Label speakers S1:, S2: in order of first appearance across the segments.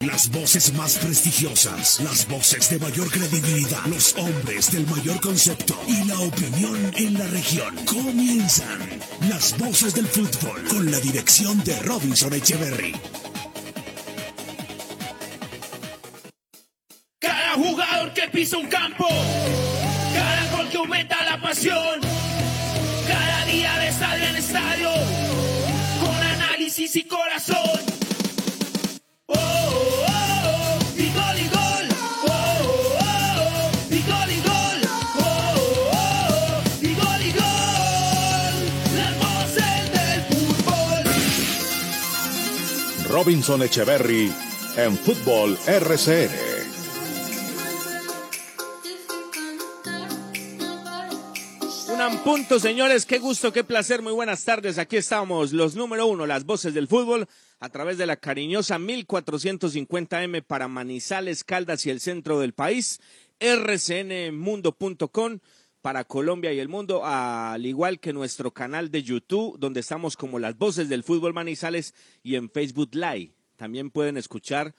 S1: Las voces más prestigiosas, las voces de mayor credibilidad, los hombres del mayor concepto y la opinión en la región. Comienzan las voces del fútbol con la dirección de Robinson Echeverry.
S2: Cada jugador que pisa un campo, cada gol que aumenta la pasión, cada día de estadio en estadio, con análisis y corazón.
S3: Robinson Echeverry en Fútbol RCN.
S4: Un punto, señores. Qué gusto, qué placer. Muy buenas tardes. Aquí estamos, los número uno, las voces del fútbol, a través de la cariñosa 1450M para Manizales, Caldas y el centro del país. rcnmundo.com para Colombia y el mundo, al igual que nuestro canal de YouTube, donde estamos como las voces del fútbol Manizales y en Facebook Live. También pueden escuchar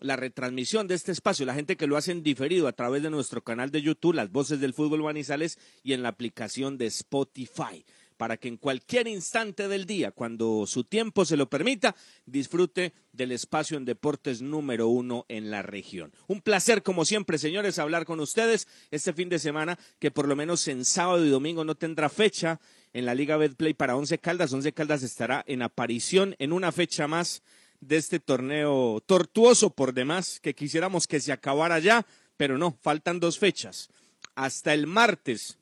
S4: la retransmisión de este espacio, la gente que lo hace en diferido a través de nuestro canal de YouTube, Las Voces del Fútbol Manizales, y en la aplicación de Spotify, para que en cualquier instante del día, cuando su tiempo se lo permita, disfrute del espacio en deportes número uno en la región. Un placer, como siempre, señores, hablar con ustedes este fin de semana, que por lo menos en sábado y domingo no tendrá fecha en la Liga Betplay para Once Caldas. Once Caldas estará en aparición en una fecha más de este torneo tortuoso por demás, que quisiéramos que se acabara ya, pero no, faltan dos fechas. Hasta el martes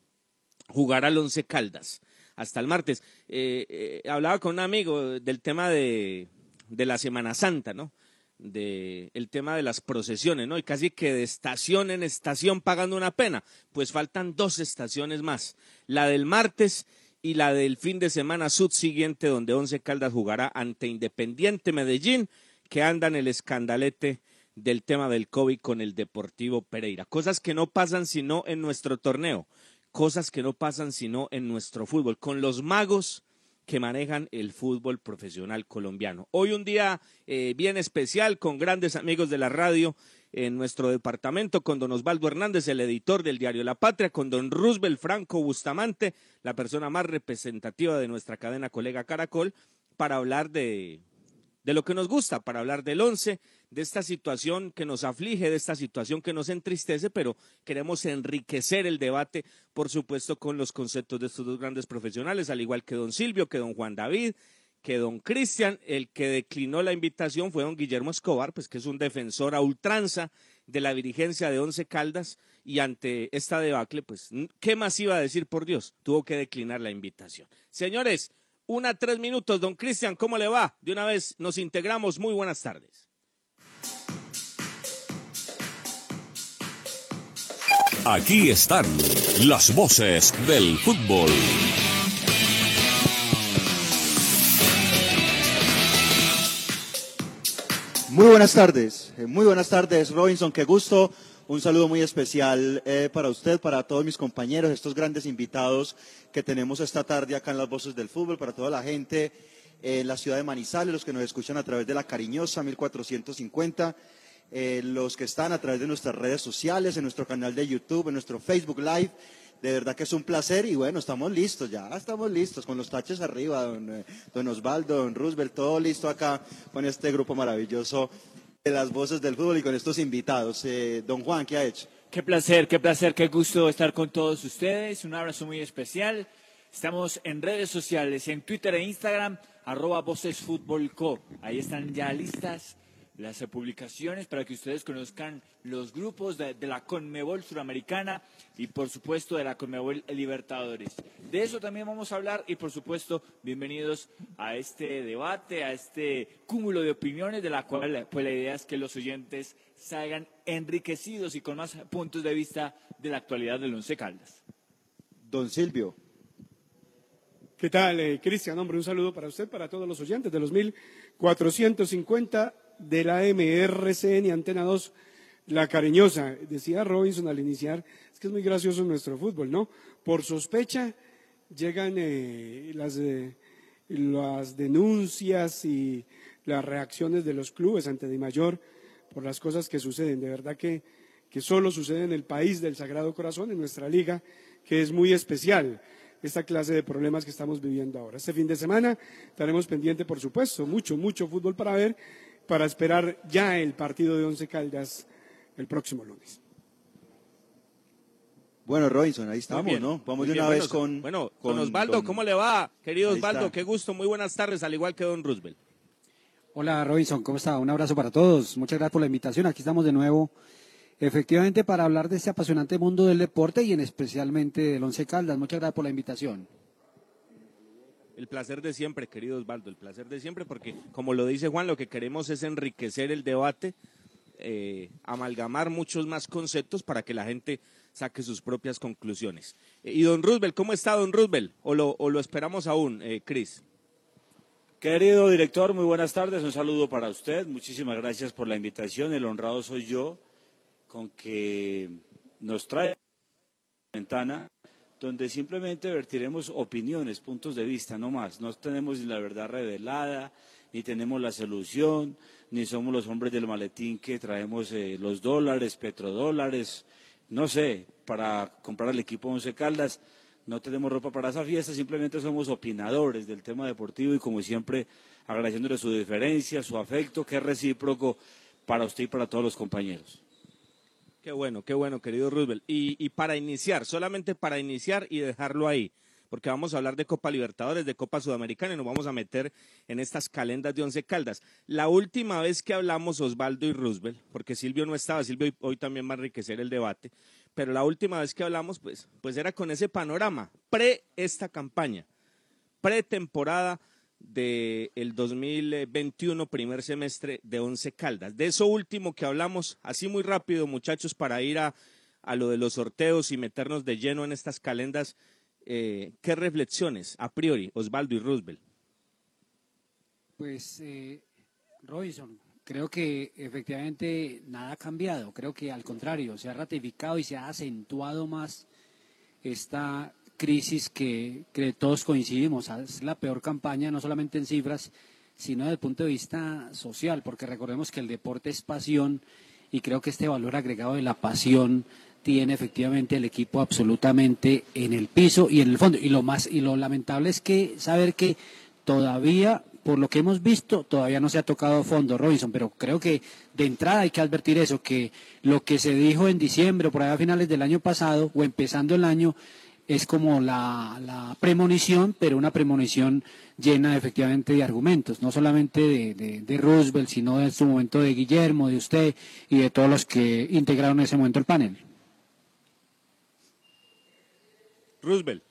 S4: jugará el Once Caldas. Hasta el martes. Eh, eh, hablaba con un amigo del tema de, de la Semana Santa, ¿no? De el tema de las procesiones, ¿no? Y casi que de estación en estación pagando una pena. Pues faltan dos estaciones más. La del martes y la del fin de semana subsiguiente, donde Once Caldas jugará ante Independiente Medellín, que anda en el escandalete del tema del COVID con el Deportivo Pereira. Cosas que no pasan sino en nuestro torneo, cosas que no pasan sino en nuestro fútbol, con los magos que manejan el fútbol profesional colombiano. Hoy un día eh, bien especial con grandes amigos de la radio en nuestro departamento con don Osvaldo Hernández, el editor del diario La Patria, con don Roosevelt Franco Bustamante, la persona más representativa de nuestra cadena colega Caracol, para hablar de, de lo que nos gusta, para hablar del once, de esta situación que nos aflige, de esta situación que nos entristece, pero queremos enriquecer el debate, por supuesto, con los conceptos de estos dos grandes profesionales, al igual que don Silvio, que don Juan David, que don Cristian, el que declinó la invitación fue don Guillermo Escobar, pues que es un defensor a ultranza de la dirigencia de Once Caldas y ante esta debacle, pues, ¿qué más iba a decir por Dios? Tuvo que declinar la invitación. Señores, una tres minutos, don Cristian, ¿cómo le va? De una vez nos integramos, muy buenas tardes.
S3: Aquí están las voces del fútbol.
S5: Muy buenas tardes, eh, muy buenas tardes Robinson, qué gusto. Un saludo muy especial eh, para usted, para todos mis compañeros, estos grandes invitados que tenemos esta tarde acá en las Voces del Fútbol, para toda la gente en la ciudad de Manizales, los que nos escuchan a través de la cariñosa 1450, eh, los que están a través de nuestras redes sociales, en nuestro canal de YouTube, en nuestro Facebook Live. De verdad que es un placer y bueno, estamos listos ya, estamos listos con los taches arriba, don, eh, don Osvaldo, don Roosevelt, todo listo acá con este grupo maravilloso de las voces del fútbol y con estos invitados. Eh, don Juan, ¿qué ha hecho?
S6: Qué placer, qué placer, qué gusto estar con todos ustedes. Un abrazo muy especial. Estamos en redes sociales, en Twitter e Instagram, arroba vocesfutbolco. Ahí están ya listas las publicaciones para que ustedes conozcan los grupos de, de, la Conmebol Suramericana y por supuesto de la Conmebol Libertadores. De eso también vamos a hablar y por supuesto bienvenidos a este debate, a este cúmulo de opiniones de la cual pues la idea es que los oyentes salgan enriquecidos y con más puntos de vista de la actualidad del Once Caldas.
S5: Don Silvio.
S7: ¿Qué tal, eh, Cristian? Hombre, un saludo para usted, para todos los oyentes de los 1450 de la MRCN Antena 2, La Cariñosa. Decía Robinson al iniciar, es que es muy gracioso nuestro fútbol, ¿no? Por sospecha llegan eh, las, eh, las denuncias y las reacciones de los clubes ante Di Mayor por las cosas que suceden. De verdad que, que solo sucede en el país del Sagrado Corazón, en nuestra liga, que es muy especial esta clase de problemas que estamos viviendo ahora. Este fin de semana estaremos pendientes, por supuesto, mucho, mucho fútbol para ver, para esperar ya el partido de Once Caldas el próximo lunes.
S5: Bueno, Robinson, ahí estamos, ¿no? Vamos de una vez con.
S4: Bueno, con, Osvaldo, ¿cómo le va? Querido Osvaldo, qué gusto, muy buenas tardes, al igual que don Roosevelt.
S8: Hola, Robinson, ¿cómo está? Un abrazo para todos. Muchas gracias por la invitación. Aquí estamos de nuevo, efectivamente, para hablar de este apasionante mundo del deporte y en especialmente del Once Caldas. Muchas gracias por la invitación.
S4: El placer de siempre, querido Osvaldo, el placer de siempre, porque como lo dice Juan, lo que queremos es enriquecer el debate, eh, amalgamar muchos más conceptos para que la gente saque sus propias conclusiones. Eh, y don Roosevelt, ¿cómo está don Roosevelt? ¿O lo, o lo esperamos aún, eh, Cris?
S9: Querido director, muy buenas tardes. Un saludo para usted. Muchísimas gracias por la invitación. El honrado soy yo con que nos trae ventana donde simplemente vertiremos opiniones, puntos de vista, no más. No tenemos ni la verdad revelada, ni tenemos la solución, ni somos los hombres del maletín que traemos eh, los dólares, petrodólares, no sé, para comprar al equipo Once Caldas. No tenemos ropa para esa fiesta, simplemente somos opinadores del tema deportivo y como siempre agradeciéndole su diferencia, su afecto, que es recíproco para usted y para todos los compañeros.
S4: Qué bueno, qué bueno, querido Roosevelt. Y, para iniciar, solamente para iniciar y dejarlo ahí, porque vamos a hablar de Copa Libertadores, de Copa Sudamericana y nos vamos a meter en estas calendas de Once Caldas. La última vez que hablamos Osvaldo y Roosevelt, porque Silvio no estaba, Silvio hoy también va a enriquecer el debate, pero la última vez que hablamos, pues, pues era con ese panorama, pre esta campaña, pretemporada del el 2021, primer semestre de Once Caldas. De eso último que hablamos, así muy rápido, muchachos, para ir a, a lo de los sorteos y meternos de lleno en estas calendas eh, ¿qué reflexiones a priori, Osvaldo y Roosevelt?
S8: Pues, eh, Robinson, creo que efectivamente nada ha cambiado. Creo que al contrario, se ha ratificado y se ha acentuado más esta crisis que, que todos coincidimos. Es la peor campaña, no solamente en cifras, sino desde el punto de vista social, porque recordemos que el deporte es pasión y creo que este valor agregado de la pasión tiene efectivamente el equipo absolutamente en el piso y en el fondo. Y lo más y lo lamentable es que saber que todavía, por lo que hemos visto, todavía no se ha tocado fondo, Robinson, pero creo que de entrada hay que advertir eso, que lo que se dijo en diciembre o por ahí a finales del año pasado o empezando el año es como la, premonición, pero una premonición llena efectivamente de argumentos, no solamente de, de, Roosevelt, sino en su momento de Guillermo, de usted y de todos los que integraron en ese momento el panel.
S4: Roosevelt.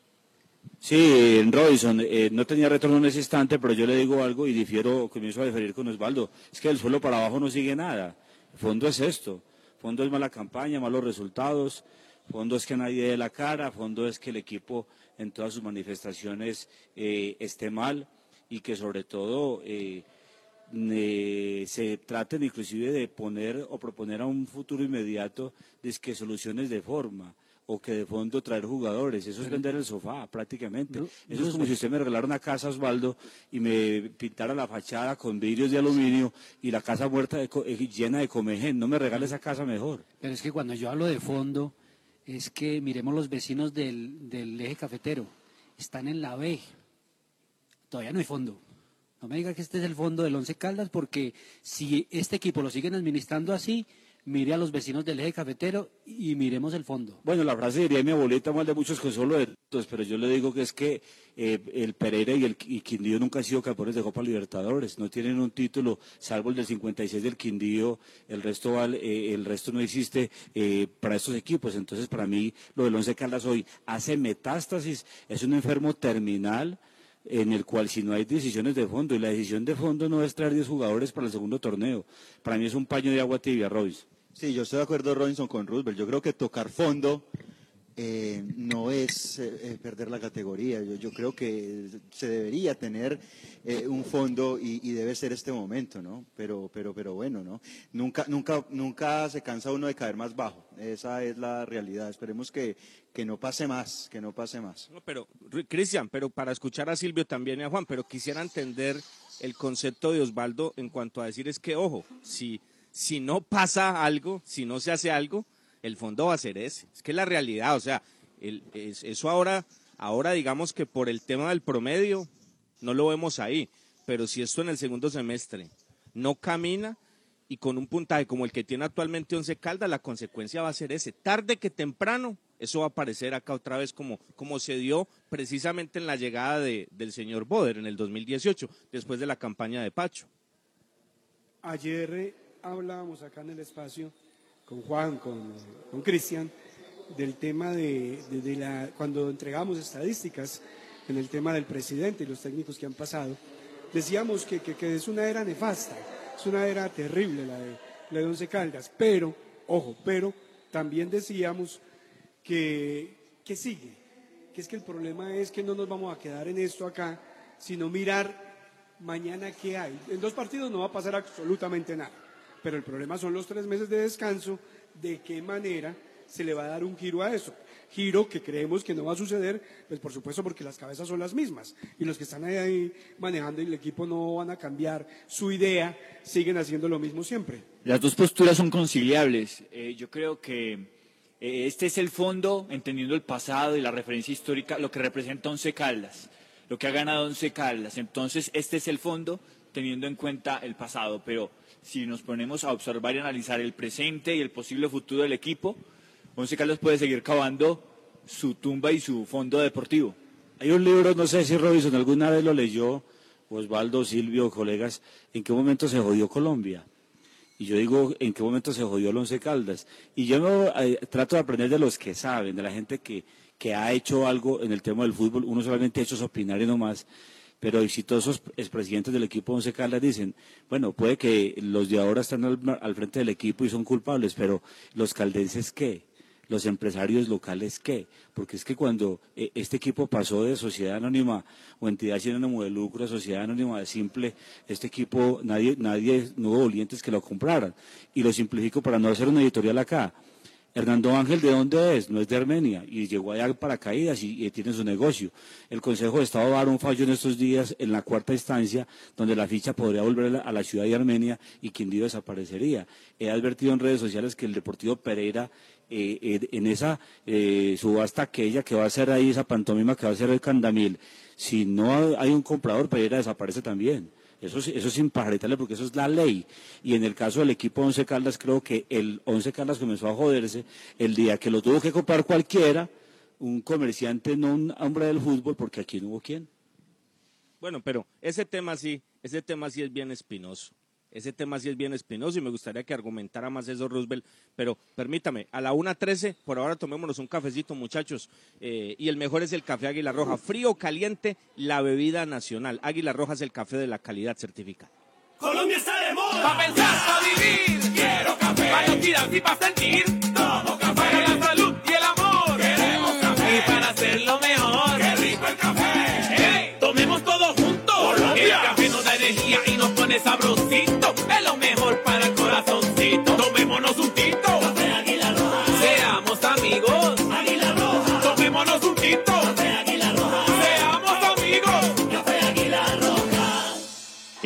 S9: Sí, Robinson, eh, no tenía retorno en ese instante, pero yo le digo algo y difiero, comienzo a diferir con Osvaldo. Es que del suelo para abajo no sigue nada. El fondo es esto. El fondo es mala campaña, malos resultados. Fondo es que nadie dé la cara. Fondo es que el equipo en todas sus manifestaciones eh, esté mal y que sobre todo eh, se traten inclusive de poner o proponer a un futuro inmediato de que soluciones de forma o que de fondo traer jugadores. Eso es vender el sofá, prácticamente. Eso es como si usted me regalara una casa, Osvaldo, y me pintara la fachada con vidrios de aluminio y la casa muerta eh, llena de comején. No me regale esa casa mejor.
S8: Pero es que cuando yo hablo de fondo, es que miremos los vecinos del, del eje cafetero. Están en la B. Todavía no hay fondo. No me diga que este es el fondo del Once Caldas, porque si este equipo lo siguen administrando así, mire a los vecinos del eje cafetero y miremos el fondo.
S9: Bueno, la frase diría mi abuelita mal de muchos consuelo de todos, pero yo le digo que es que eh, el Pereira y el Quindío nunca han sido campeones de Copa Libertadores, no tienen un título, salvo el del 56 del Quindío, el resto eh, el resto no existe eh, para estos equipos. Entonces, para mí, lo del Once Caldas hoy hace metástasis, es un enfermo terminal en el cual si no hay decisiones de fondo, y la decisión de fondo no es traer 10 jugadores para el segundo torneo, para mí es un paño de agua tibia, Royce.
S5: Sí, yo estoy de acuerdo, Robinson, con Roosevelt. Yo creo que tocar fondo eh, no es eh, eh, perder la categoría. Yo, creo que se debería tener un fondo y, debe ser este momento, ¿no? Pero, pero, pero bueno, ¿no? Nunca, nunca, nunca se cansa uno de caer más bajo. Esa es la realidad. Esperemos que, que no pase más, que no pase más.
S4: No, pero, Cristian, pero para escuchar a Silvio también y a Juan, pero quisiera entender el concepto de Osvaldo en cuanto a decir es que, ojo, si si no pasa algo, si no se hace algo, el fondo va a ser ese. Es que la realidad, o sea, eso ahora, ahora digamos que por el tema del promedio, no lo vemos ahí, pero si esto en el segundo semestre no camina y con un puntaje como el que tiene actualmente Once Caldas, la consecuencia va a ser ese. Tarde que temprano, eso va a aparecer acá otra vez como, como se dio precisamente en la llegada de, del señor Boder en el 2018, después de la campaña de Pacho.
S7: Ayer hablábamos acá en el espacio con Juan, con, Cristian, del tema de, la, cuando entregamos estadísticas en el tema del presidente y los técnicos que han pasado, decíamos que, que, es una era nefasta, es una era terrible la de, la de Once Caldas, pero, ojo, pero también decíamos que, que sigue, que es que el problema es que no nos vamos a quedar en esto acá, sino mirar mañana qué hay. En dos partidos no va a pasar absolutamente nada pero el problema son los tres meses de descanso, de qué manera se le va a dar un giro a eso. Giro que creemos que no va a suceder, pues por supuesto porque las cabezas son las mismas y los que están ahí manejando el equipo no van a cambiar su idea, siguen haciendo lo mismo siempre.
S6: Las dos posturas son conciliables. Eh, yo creo que eh, este es el fondo, entendiendo el pasado y la referencia histórica, lo que representa Once Caldas, lo que ha ganado Once Caldas. Entonces, este es el fondo, teniendo en cuenta el pasado, pero si nos ponemos a observar y analizar el presente y el posible futuro del equipo, Once Caldas puede seguir cavando su tumba y su fondo deportivo.
S9: Hay un libro, no sé si Robinson alguna vez lo leyó, Osvaldo, Silvio, colegas, ¿en qué momento se jodió Colombia? Y yo digo, ¿en qué momento se jodió el Once Caldas? Y yo eh, trato de aprender de los que saben, de la gente que, que ha hecho algo en el tema del fútbol. Uno solamente ha hecho opinar y no más pero exitosos expresidentes del equipo Once Caldas dicen, bueno, puede que los de ahora están al, frente del equipo y son culpables, pero los caldenses qué? los empresarios locales qué? Porque es que cuando eh, este equipo pasó de sociedad anónima o entidad sin ánimo de lucro a sociedad anónima de simple, este equipo nadie, nadie, no hubo dolientes que lo compraran. Y lo simplifico para no hacer una editorial acá. Hernando Ángel, ¿de dónde es? No es de Armenia y llegó allá para caídas y, tiene su negocio. El Consejo de Estado va a dar un fallo en estos días en la cuarta instancia donde la ficha podría volver a la, ciudad de Armenia y Quindío desaparecería. He advertido en redes sociales que el Deportivo Pereira eh, eh, en esa eh, subasta aquella que va a ser ahí, esa pantomima que va a ser el Candamil, si no hay un comprador, Pereira desaparece también. Eso, eso es imparitable porque eso es la ley. Y en el caso del equipo Once Caldas, creo que el Once Caldas comenzó a joderse el día que lo tuvo que comprar cualquiera, un comerciante, no un hombre del fútbol, porque aquí no hubo quien.
S4: Bueno, pero ese tema sí, ese tema sí es bien espinoso. Ese tema sí es bien espinoso y me gustaría que argumentara más eso Roosevelt, pero permítame, a la 1.13, por ahora tomémonos un cafecito muchachos, eh, y el mejor es el café Águila Roja, frío o caliente, la bebida nacional. Águila Roja es el café de la calidad certificada.
S2: Colombia está de moda, para pensar, para vivir, quiero café, para los y para sentir, tomo café, para la salud y el amor, queremos café, y para hacerlo mejor, qué rico el café, tomemos todos juntos, Colombia. el café nos da energía y nos pone sabrosito.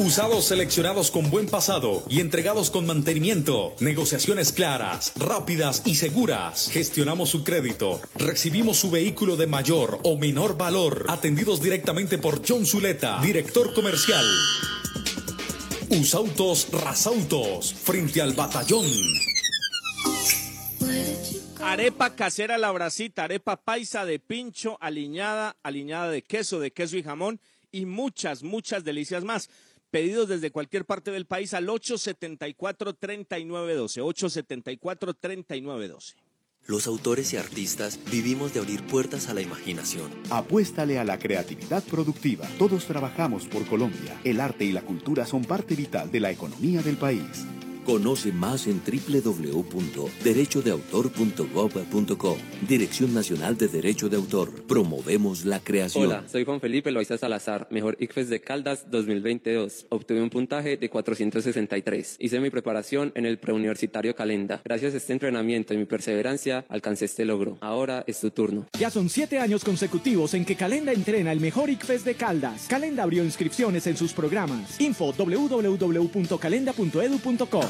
S1: Usados seleccionados con buen pasado y entregados con mantenimiento. Negociaciones claras, rápidas y seguras. Gestionamos su crédito. Recibimos su vehículo de mayor o menor valor. Atendidos directamente por John Zuleta, director comercial. Usautos Rasautos, frente al batallón.
S4: Arepa casera la bracita, arepa paisa de pincho, aliñada, aliñada de queso, de queso y jamón y muchas, muchas delicias más. Pedidos desde cualquier parte del país al 874-3912. 874-3912.
S10: Los autores y artistas vivimos de abrir puertas a la imaginación.
S11: Apuéstale a la creatividad productiva. Todos trabajamos por Colombia. El arte y la cultura son parte vital de la economía del país.
S12: Conoce más en www.derechodeautor.gov.co. Dirección Nacional de Derecho de Autor. Promovemos la creación.
S13: Hola, soy Juan Felipe Loaiza Salazar, mejor ICFES de Caldas 2022. Obtuve un puntaje de 463. Hice mi preparación en el preuniversitario Calenda. Gracias a este entrenamiento y mi perseverancia alcancé este logro. Ahora es tu turno.
S14: Ya son siete años consecutivos en que Calenda entrena el mejor ICFES de Caldas. Calenda abrió inscripciones en sus programas. Info www.calenda.edu.co.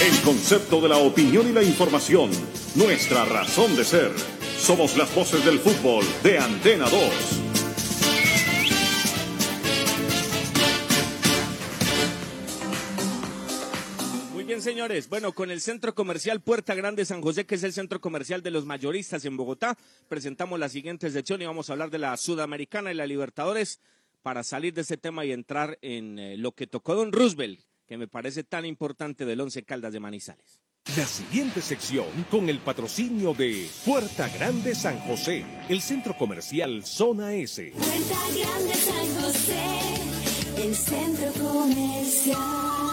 S3: El concepto de la opinión y la información, nuestra razón de ser. Somos las voces del fútbol de Antena 2.
S4: Muy bien, señores. Bueno, con el Centro Comercial Puerta Grande San José, que es el centro comercial de los mayoristas en Bogotá, presentamos la siguiente sección y vamos a hablar de la Sudamericana y la Libertadores para salir de ese tema y entrar en eh, lo que tocó Don Roosevelt, que me parece tan importante del Once Caldas de Manizales.
S1: La siguiente sección con el patrocinio de Puerta Grande San José, el centro comercial Zona S.
S15: Puerta Grande San José, el centro comercial.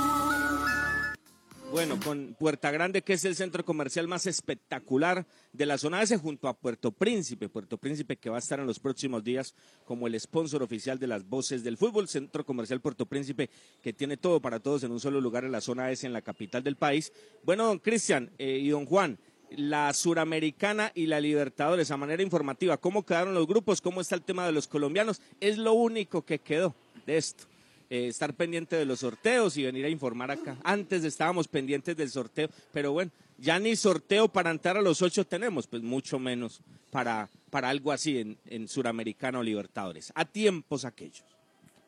S4: Bueno, con Puerta Grande, que es el centro comercial más espectacular de la zona S, junto a Puerto Príncipe. Puerto Príncipe que va a estar en los próximos días como el sponsor oficial de las voces del fútbol. Centro comercial Puerto Príncipe que tiene todo para todos en un solo lugar en la zona S, en la capital del país. Bueno, don Cristian eh, y don Juan, la Suramericana y la Libertadores, a manera informativa, ¿cómo quedaron los grupos? ¿Cómo está el tema de los colombianos? Es lo único que quedó de esto eh, estar pendiente de los sorteos y venir a informar acá. Antes estábamos pendientes del sorteo, pero bueno, ya ni sorteo para entrar a los ocho tenemos, pues mucho menos para, para algo así en, en Suramericano Libertadores. A tiempos aquellos.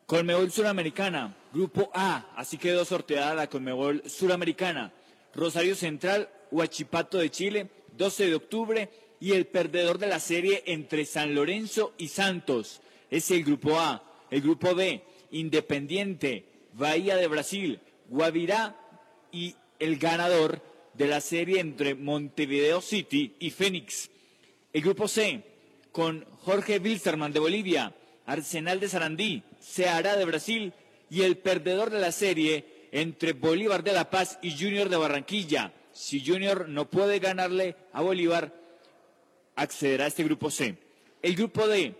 S6: Conmebol Suramericana, Grupo A, así quedó sorteada la Conmebol Suramericana. Rosario Central, Huachipato de Chile, 12 de octubre, y el perdedor de la serie entre San Lorenzo y Santos. Es el Grupo A. El Grupo B, Independiente, Bahía de Brasil, Guavirá y el ganador de la serie entre Montevideo City y Fénix. El grupo C, con Jorge Wilstermann de Bolivia, Arsenal de Sarandí, Ceará de Brasil y el perdedor de la serie entre Bolívar de La Paz y Junior de Barranquilla. Si Junior no puede ganarle a Bolívar, accederá a este grupo C. El grupo D,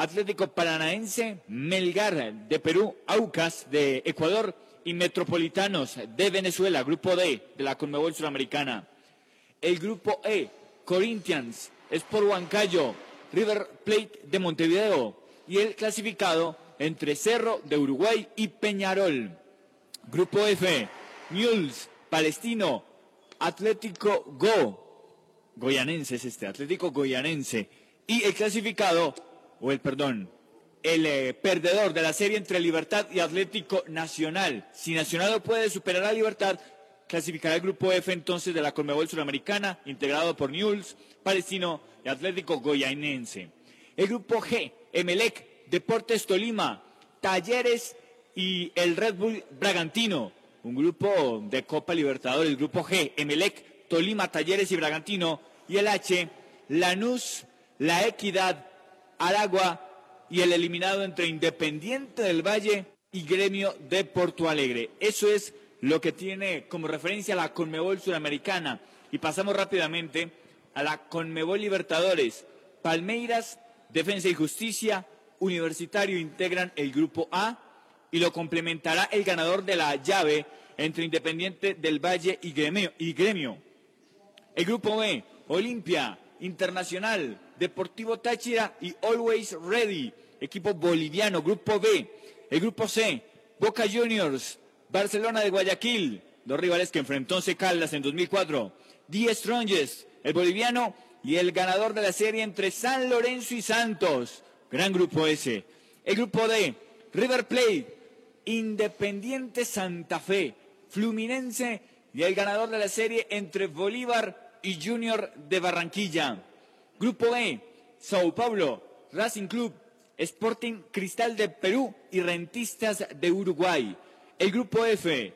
S6: Atlético Paranaense, Melgar de Perú, Aucas de Ecuador y Metropolitanos de Venezuela, grupo D de la Conmebol Sudamericana. El grupo E, Corinthians, Sport Huancayo, River Plate de Montevideo y el clasificado entre Cerro de Uruguay y Peñarol. Grupo F, Mules, Palestino, Atlético Go, Goyanense es este, Atlético Goyanense. Y el clasificado o el perdón, el eh, perdedor de la serie entre Libertad y Atlético Nacional. Si Nacional no puede superar a Libertad, clasificará el grupo F entonces de la Conmebol Suramericana, integrado por Newell's, Palestino y Atlético Goyainense. El grupo G, Emelec, Deportes Tolima, Talleres y el Red Bull Bragantino. Un grupo de Copa Libertadores, el grupo G, Emelec, Tolima, Talleres y Bragantino. Y el H, Lanús, La Equidad, Aragua y el eliminado entre Independiente del Valle y Gremio de Porto Alegre. Eso es lo que tiene como referencia la Conmebol Sudamericana. Y pasamos rápidamente a la Conmebol Libertadores. Palmeiras, Defensa y Justicia, Universitario integran el grupo A y lo complementará el ganador de la llave entre Independiente del Valle y Gremio. Y gremio. El grupo B, Olimpia, Internacional, Deportivo Táchira y Always Ready, equipo boliviano, grupo B. El grupo C, Boca Juniors, Barcelona de Guayaquil, dos rivales que enfrentó Caldas en 2004. The Strongest, el boliviano, y el ganador de la serie entre San Lorenzo y Santos. Gran grupo ese. El grupo D, River Plate, Independiente Santa Fe, Fluminense y el ganador de la serie entre Bolívar y Junior de Barranquilla. Grupo E, Sao Paulo, Racing Club, Sporting Cristal de Perú y Rentistas de Uruguay. El grupo F,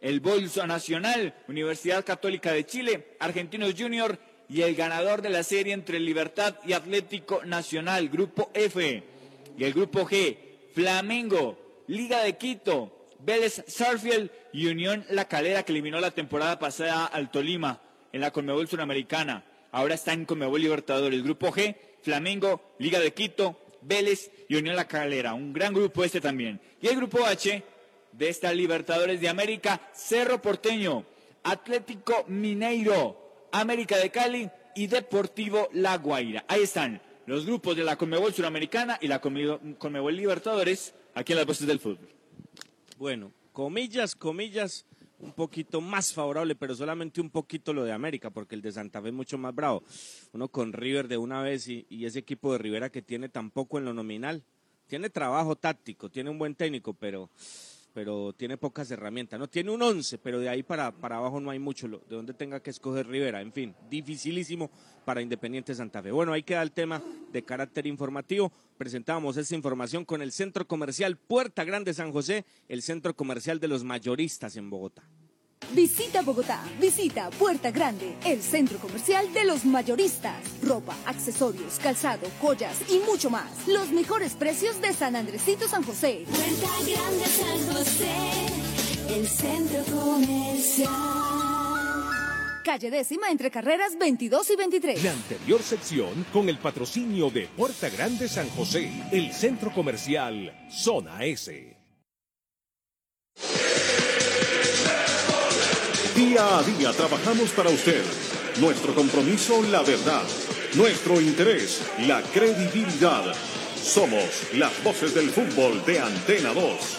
S6: el Bolso Nacional, Universidad Católica de Chile, Argentinos Junior y el ganador de la serie entre Libertad y Atlético Nacional, Grupo F. Y el Grupo G, Flamengo, Liga de Quito, Vélez Sarfield y Unión La Calera, que eliminó la temporada pasada al Tolima en la Conmebol Suramericana. Ahora está en Conmebol Libertadores. Grupo G, Flamengo, Liga de Quito, Vélez y Unión La Calera. Un gran grupo este también. Y el Grupo H, de esta Libertadores de América, Cerro Porteño, Atlético Mineiro, América de Cali y Deportivo La Guaira. Ahí están los grupos de la Conmebol Suramericana y la Conmebol Libertadores aquí en las voces del fútbol.
S4: Bueno, comillas, comillas, un poquito más favorable, pero solamente un poquito lo de América, porque el de Santa Fe es mucho más bravo. Uno con River de una vez y, y ese equipo de Rivera que tiene tampoco en lo nominal. Tiene trabajo táctico, tiene un buen técnico, pero pero tiene pocas herramientas. No tiene un 11, pero de ahí para, para abajo no hay mucho, de donde tenga que escoger Rivera. En fin, dificilísimo para Independiente Santa Fe. Bueno, ahí queda el tema de carácter informativo. Presentamos esta información con el Centro Comercial Puerta Grande San José, el centro comercial de los mayoristas en Bogotá.
S16: Visita Bogotá, visita Puerta Grande, el centro comercial de los mayoristas. Ropa, accesorios, calzado, joyas y mucho más. Los mejores precios de San Andresito San José.
S15: Puerta Grande San José, el centro comercial.
S16: Calle décima entre carreras 22 y 23.
S17: La anterior sección con el patrocinio de Puerta Grande San José, el centro comercial Zona S.
S3: Día a día trabajamos para usted. Nuestro compromiso, la verdad. Nuestro interés, la credibilidad. Somos las voces del fútbol de Antena 2.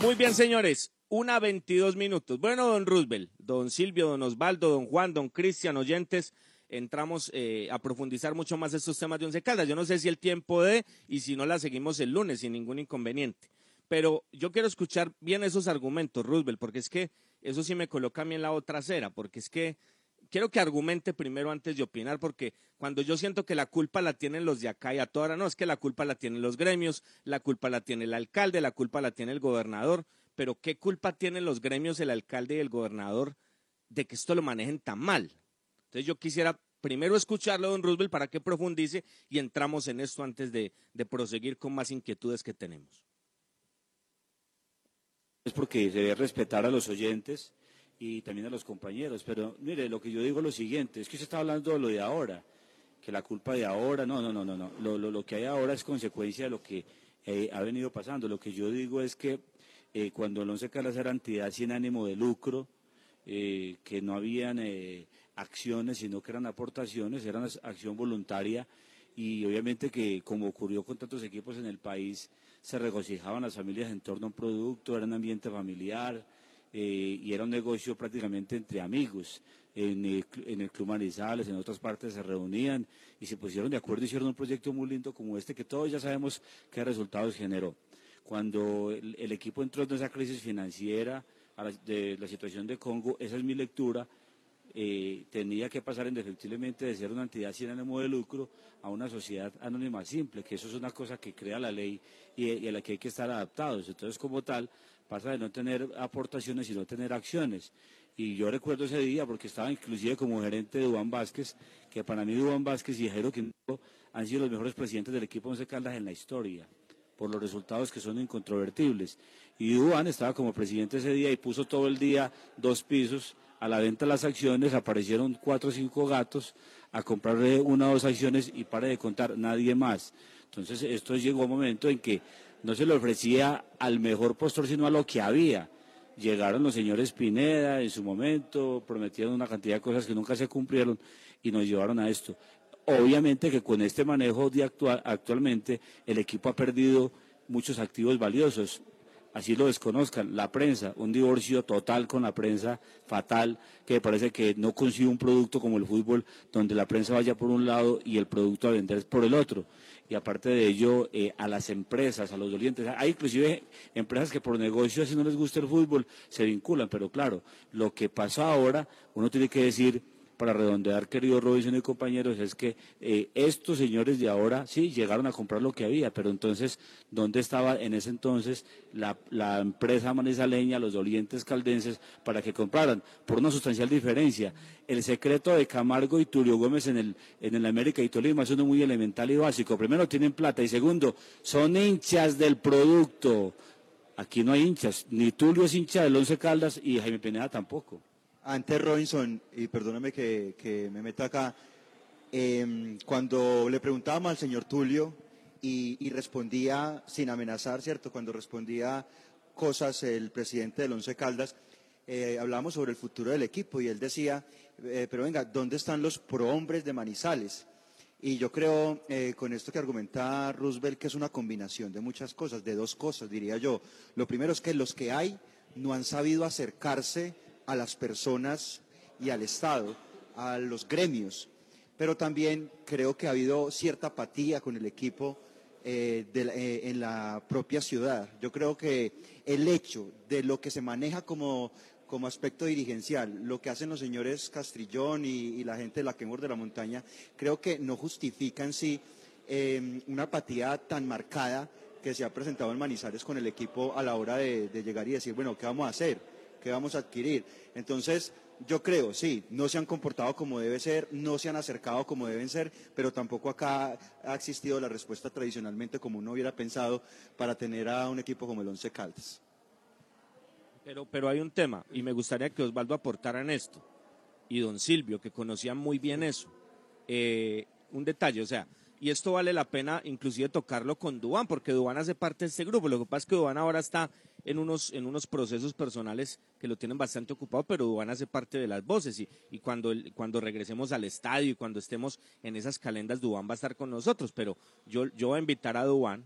S4: Muy bien, señores. Una 22 minutos. Bueno, don Roosevelt, don Silvio, don Osvaldo, don Juan, don Cristian, oyentes, entramos eh, a profundizar mucho más estos temas de Once Caldas. Yo no sé si el tiempo de y si no la seguimos el lunes sin ningún inconveniente. Pero yo quiero escuchar bien esos argumentos, Roosevelt, porque es que eso sí me coloca a mí en la otra acera, porque es que quiero que argumente primero antes de opinar, porque cuando yo siento que la culpa la tienen los de acá y a toda hora, no, es que la culpa la tienen los gremios, la culpa la tiene el alcalde, la culpa la tiene el gobernador, pero ¿qué culpa tienen los gremios, el alcalde y el gobernador de que esto lo manejen tan mal? Entonces yo quisiera primero escucharlo, don Roosevelt, para que profundice y entramos en esto antes de, de proseguir con más inquietudes que tenemos.
S9: Es porque se debe respetar a los oyentes y también a los compañeros. Pero mire, lo que yo digo es lo siguiente, es que usted está hablando de lo de ahora, que la culpa de ahora, no, no, no, no, no. Lo, lo, lo que hay ahora es consecuencia de lo que eh, ha venido pasando. Lo que yo digo es que eh, cuando el Once Caldas era entidad sin ánimo de lucro, eh, que no habían eh, acciones, sino que eran aportaciones, eran acción voluntaria y obviamente que como ocurrió con tantos equipos en el país, se regocijaban las familias en torno a un producto, era un ambiente familiar eh, y era un negocio prácticamente entre amigos. En el, Club Manizales, en otras partes se reunían y se pusieron de acuerdo, hicieron un proyecto muy lindo como este que todos ya sabemos qué resultados generó. Cuando el, equipo entró en esa crisis financiera, de la situación de Congo, esa es mi lectura, eh, tenía que pasar indefectiblemente de ser una entidad sin ánimo de lucro a una sociedad anónima simple, que eso es una cosa que crea la ley y, a la que hay que estar adaptados. Entonces, como tal, pasa de no tener aportaciones sino tener acciones. Y yo recuerdo ese día porque estaba inclusive como gerente de Dubán Vázquez, que para mí Dubán Vázquez y Jairo Quintero han sido los mejores presidentes del equipo Once Caldas en la historia por los resultados que son incontrovertibles. Y Dubán estaba como presidente ese día y puso todo el día dos pisos a la venta de las acciones, aparecieron cuatro o cinco gatos a comprarle una o dos acciones y para de contar nadie más. Entonces esto llegó un momento en que no se le ofrecía al mejor postor sino a lo que había. Llegaron los señores Pineda en su momento, prometieron una cantidad de cosas que nunca se cumplieron y nos llevaron a esto. Obviamente que con este manejo de actual, actualmente el equipo ha perdido muchos activos valiosos. Así lo desconozcan, la prensa, un divorcio total con la prensa, fatal, que parece que no consigue un producto como el fútbol, donde la prensa vaya por un lado y el producto a vender por el otro. Y aparte de ello, eh, a las empresas, a los dolientes, hay inclusive empresas que por negocio, si no les gusta el fútbol, se vinculan, pero claro, lo que pasa ahora, uno tiene que decir para redondear, querido Robinson y compañeros, es que eh, estos señores de ahora sí llegaron a comprar lo que había, pero entonces, ¿dónde estaba en ese entonces la, la empresa manizaleña, los dolientes caldenses, para que compraran? Por una sustancial diferencia. El secreto de Camargo y Tulio Gómez en el, en el América y Tolima es uno muy elemental y básico. Primero, tienen plata y segundo, son hinchas del producto. Aquí no hay hinchas, ni Tulio es hincha del Once Caldas y Jaime Pineda tampoco.
S5: Antes Robinson, y perdóname que, me meta acá, em, cuando le preguntábamos al señor Tulio y, y respondía sin amenazar, ¿cierto? Cuando respondía cosas el presidente del Once Caldas, eh, hablábamos sobre el futuro del equipo y él decía, eh, pero venga, ¿dónde están los prohombres de Manizales? Y yo creo, eh, con esto que argumenta Roosevelt, que es una combinación de muchas cosas, de dos cosas, diría yo. Lo primero es que los que hay no han sabido acercarse a las personas y al Estado, a los gremios, pero también creo que ha habido cierta apatía con el equipo eh, eh, en la propia ciudad. Yo creo que el hecho de lo que se maneja como, como aspecto dirigencial, lo que hacen los señores Castrillón y, la gente de la Kenworth de la Montaña, creo que no justifica en sí eh, una apatía tan marcada que se ha presentado en Manizales con el equipo a la hora de, de llegar y decir, bueno, ¿qué vamos a hacer? ¿Qué vamos a adquirir? Entonces, yo creo, sí, no se han comportado como debe ser, no se han acercado como deben ser, pero tampoco acá ha existido la respuesta tradicionalmente como uno hubiera pensado para tener a un equipo como el Once Caldas.
S4: Pero, pero hay un tema, y me gustaría que Osvaldo aportara en esto, y don Silvio, que conocía muy bien eso. Eh, un detalle, o sea, y esto vale la pena inclusive tocarlo con Dubán, porque Dubán hace parte de este grupo. Lo que pasa es que Dubán ahora está en unos, en unos procesos personales que lo tienen bastante ocupado, pero Dubán hace parte de las voces. Y, y cuando, cuando regresemos al estadio y cuando estemos en esas calendas, Dubán va a estar con nosotros. Pero yo, yo voy a invitar a Dubán,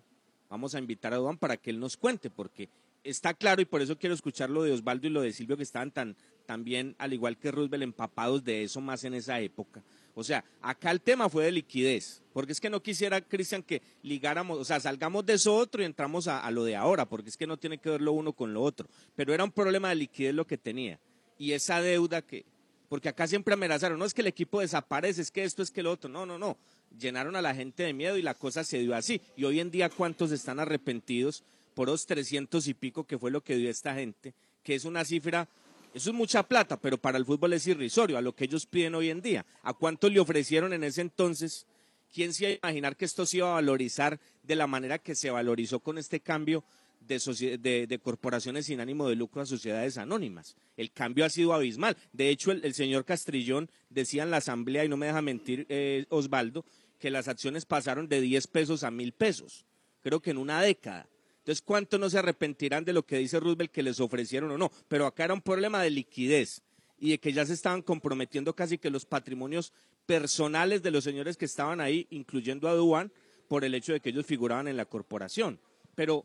S4: vamos a invitar a Dubán para que él nos cuente, porque está claro y por eso quiero escuchar lo de Osvaldo y lo de Silvio que estaban tan también al igual que Roosevelt empapados de eso más en esa época. O sea, acá el tema fue de liquidez, porque es que no quisiera, Cristian, que ligáramos, o sea, salgamos de eso otro y entramos a, lo de ahora, porque es que no tiene que ver lo uno con lo otro. Pero era un problema de liquidez lo que tenía. Y esa deuda que, porque acá siempre amenazaron, no es que el equipo desaparece, es que esto, es que lo otro. No, no, no. Llenaron a la gente de miedo y la cosa se dio así. Y hoy en día, ¿cuántos están arrepentidos por los 300 y pico que fue lo que dio esta gente? Que es una cifra, eso es mucha plata, pero para el fútbol es irrisorio, a lo que ellos piden hoy en día. ¿A cuánto le ofrecieron en ese entonces? ¿Quién se iba a imaginar que esto se iba a valorizar de la manera que se valorizó con este cambio de, de- corporaciones sin ánimo de lucro a sociedades anónimas? El cambio ha sido abismal. De hecho, el, el señor Castrillón decía en la asamblea, y no me deja mentir eh, Osvaldo, que las acciones pasaron de 10 pesos a mil pesos. Creo que en una década. Entonces, ¿cuánto no se arrepentirán de lo que dice Roosevelt que les ofrecieron o no? Pero acá era un problema de liquidez y de que ya se estaban comprometiendo casi que los patrimonios personales de los señores que estaban ahí, incluyendo a Duan, por el hecho de que ellos figuraban en la corporación. Pero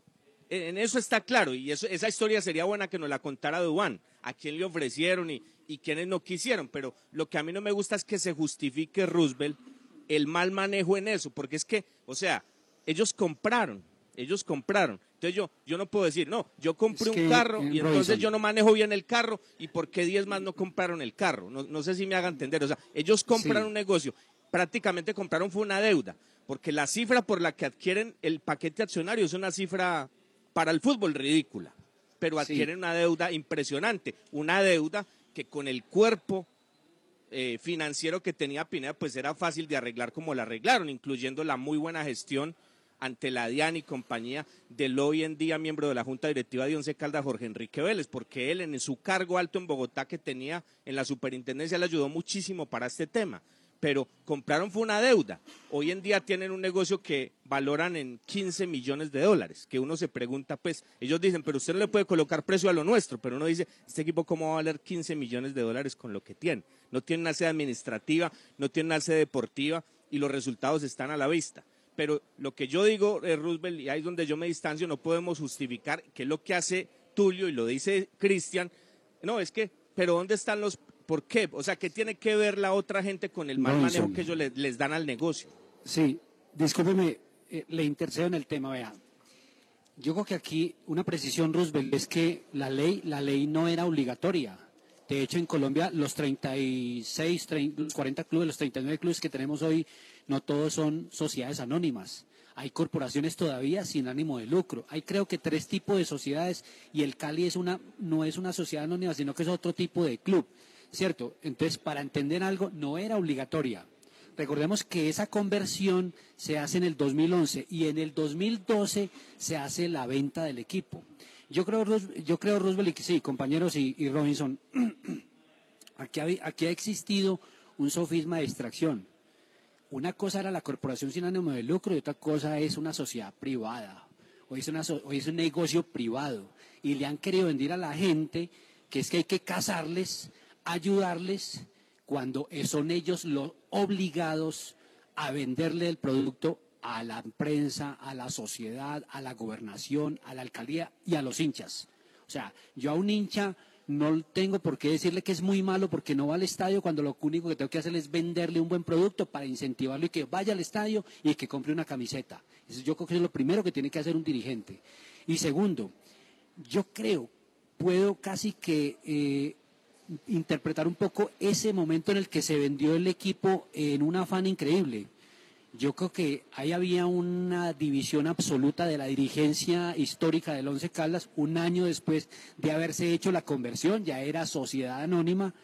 S4: en en eso está claro, y eso, esa historia sería buena que nos la contara Duan, a quién le ofrecieron y, y quiénes no quisieron, pero lo que a mí no me gusta es que se justifique Roosevelt el mal manejo en eso, porque es que, o sea, ellos compraron, ellos compraron. Entonces yo, yo no puedo decir, no, yo compré
S8: Es que,
S4: un carro y entonces
S8: Robinson.
S4: yo no manejo bien el carro y por qué 10 más no compraron el carro. No, no sé si me haga entender. O sea, ellos compran
S8: Sí.
S4: un negocio, prácticamente compraron fue una deuda, porque la cifra por la que adquieren el paquete accionario es una cifra para el fútbol ridícula, pero
S8: Sí.
S4: adquieren una deuda impresionante, una deuda que con el cuerpo eh, financiero que tenía Pineda, pues era fácil de arreglar como la arreglaron, incluyendo la muy buena gestión ante la DIAN y compañía del hoy en día miembro de la Junta Directiva de Once Caldas, Jorge Enrique Vélez, porque él en su cargo alto en Bogotá que tenía en la superintendencia le ayudó muchísimo para este tema. Pero compraron fue una deuda. Hoy en día tienen un negocio que valoran en 15 millones de dólares, que uno se pregunta, pues, ellos dicen, pero usted no le puede colocar precio a lo nuestro, pero uno dice, este equipo cómo va a valer 15 millones de dólares con lo que tiene. No tiene una sede administrativa, no tiene una sede deportiva y los resultados están a la vista. Pero lo que yo digo, eh, Roosevelt, y ahí es donde yo me distancio, no podemos justificar que es lo que hace Tulio y lo dice Cristian. No, es que, pero ¿dónde están los, por qué? O sea, ¿qué tiene que ver la otra gente con el mal manejo que ellos le- les dan al negocio?
S8: Sí, discúlpeme, eh, le intercedo en el tema, vea. Yo creo que aquí una precisión, Roosevelt, es que la ley, la ley no era obligatoria. De hecho, en Colombia, los 36, 30, los 40 clubes, los 39 clubes que tenemos hoy, no todos son sociedades anónimas. Hay corporaciones todavía sin ánimo de lucro. Hay creo que tres tipos de sociedades y el Cali es una, no es una sociedad anónima, sino que es otro tipo de club. ¿Cierto? Entonces, para entender algo, no era obligatoria. Recordemos que esa conversión se hace en el 2011 y en el 2012 se hace la venta del equipo. Yo creo, yo creo Roosevelt, y sí, compañeros y, y Robinson, aquí, ha, aquí ha existido un sofisma de distracción. Una cosa era la corporación sin ánimo de lucro y otra cosa es una sociedad privada. Hoy es, una es un negocio privado y le han querido vender a la gente que es que hay que casarles, ayudarles, cuando son ellos los obligados a venderle el producto a la prensa, a la sociedad, a la gobernación, a la alcaldía y a los hinchas. O sea, yo a un hincha no tengo por qué decirle que es muy malo porque no va al estadio cuando lo único que tengo que hacer es venderle un buen producto para incentivarlo y que vaya al estadio y que compre una camiseta. Eso yo creo que es lo primero que tiene que hacer un dirigente. Y segundo, yo creo, puedo casi que eh, interpretar un poco ese momento en el que se vendió el equipo en un afán increíble. Yo creo que ahí había una división absoluta de la dirigencia histórica del Once Caldas un año después de haberse hecho la conversión, ya era sociedad anónima,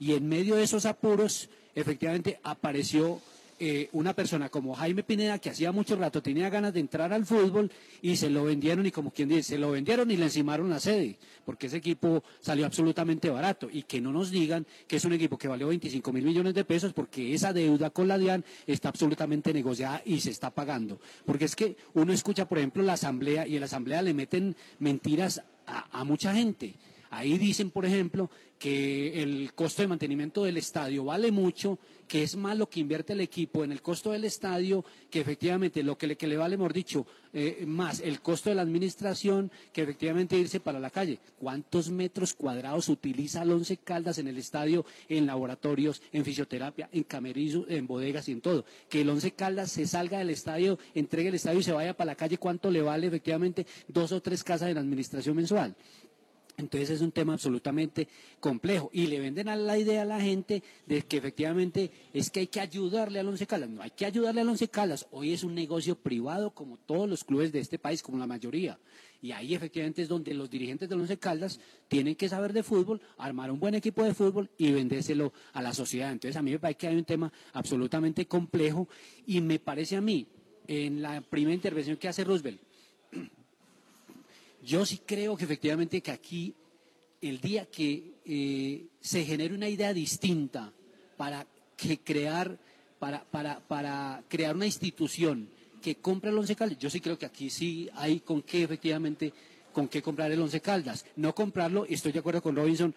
S8: y en medio de esos apuros, efectivamente apareció eh, una persona como Jaime Pineda, que hacía mucho rato tenía ganas de entrar al fútbol y se lo vendieron, y como quien dice, se lo vendieron y le encimaron la sede, porque ese equipo salió absolutamente barato. Y que no nos digan que es un equipo que valió 25 mil millones de pesos, porque esa deuda con la DIAN está absolutamente negociada y se está pagando. Porque es que uno escucha, por ejemplo, la asamblea y en la asamblea le meten mentiras a, a mucha gente. Ahí dicen, por ejemplo, que el costo de mantenimiento del estadio vale mucho, que es más lo que invierte el equipo en el costo del estadio, que efectivamente lo que le, vale, mejor dicho, eh, más el costo de la administración, que efectivamente irse para la calle. ¿Cuántos metros cuadrados utiliza el Once Caldas en el estadio, en laboratorios, en fisioterapia, en camerizos, en bodegas y en todo? Que el Once Caldas se salga del estadio, entregue el estadio y se vaya para la calle, ¿cuánto le vale efectivamente dos o tres casas en administración mensual? Entonces es un tema absolutamente complejo y le venden a la idea a la gente de que efectivamente es que hay que ayudarle al Once Caldas. No hay que ayudarle al Once Caldas. Hoy es un negocio privado como todos los clubes de este país, como la mayoría. Y ahí efectivamente es donde los dirigentes del Once Caldas tienen que saber de fútbol, armar un buen equipo de fútbol y vendérselo a la sociedad. Entonces a mí me parece que hay un tema absolutamente complejo y me parece a mí, en la primera intervención que hace Roosevelt, yo sí creo que efectivamente que aquí, el día que eh, se genere una idea distinta para que crear, para, para, para crear una institución que compre el Once Caldas, yo sí creo que aquí sí hay con qué efectivamente, con qué comprar el Once Caldas. No comprarlo, estoy de acuerdo con Robinson,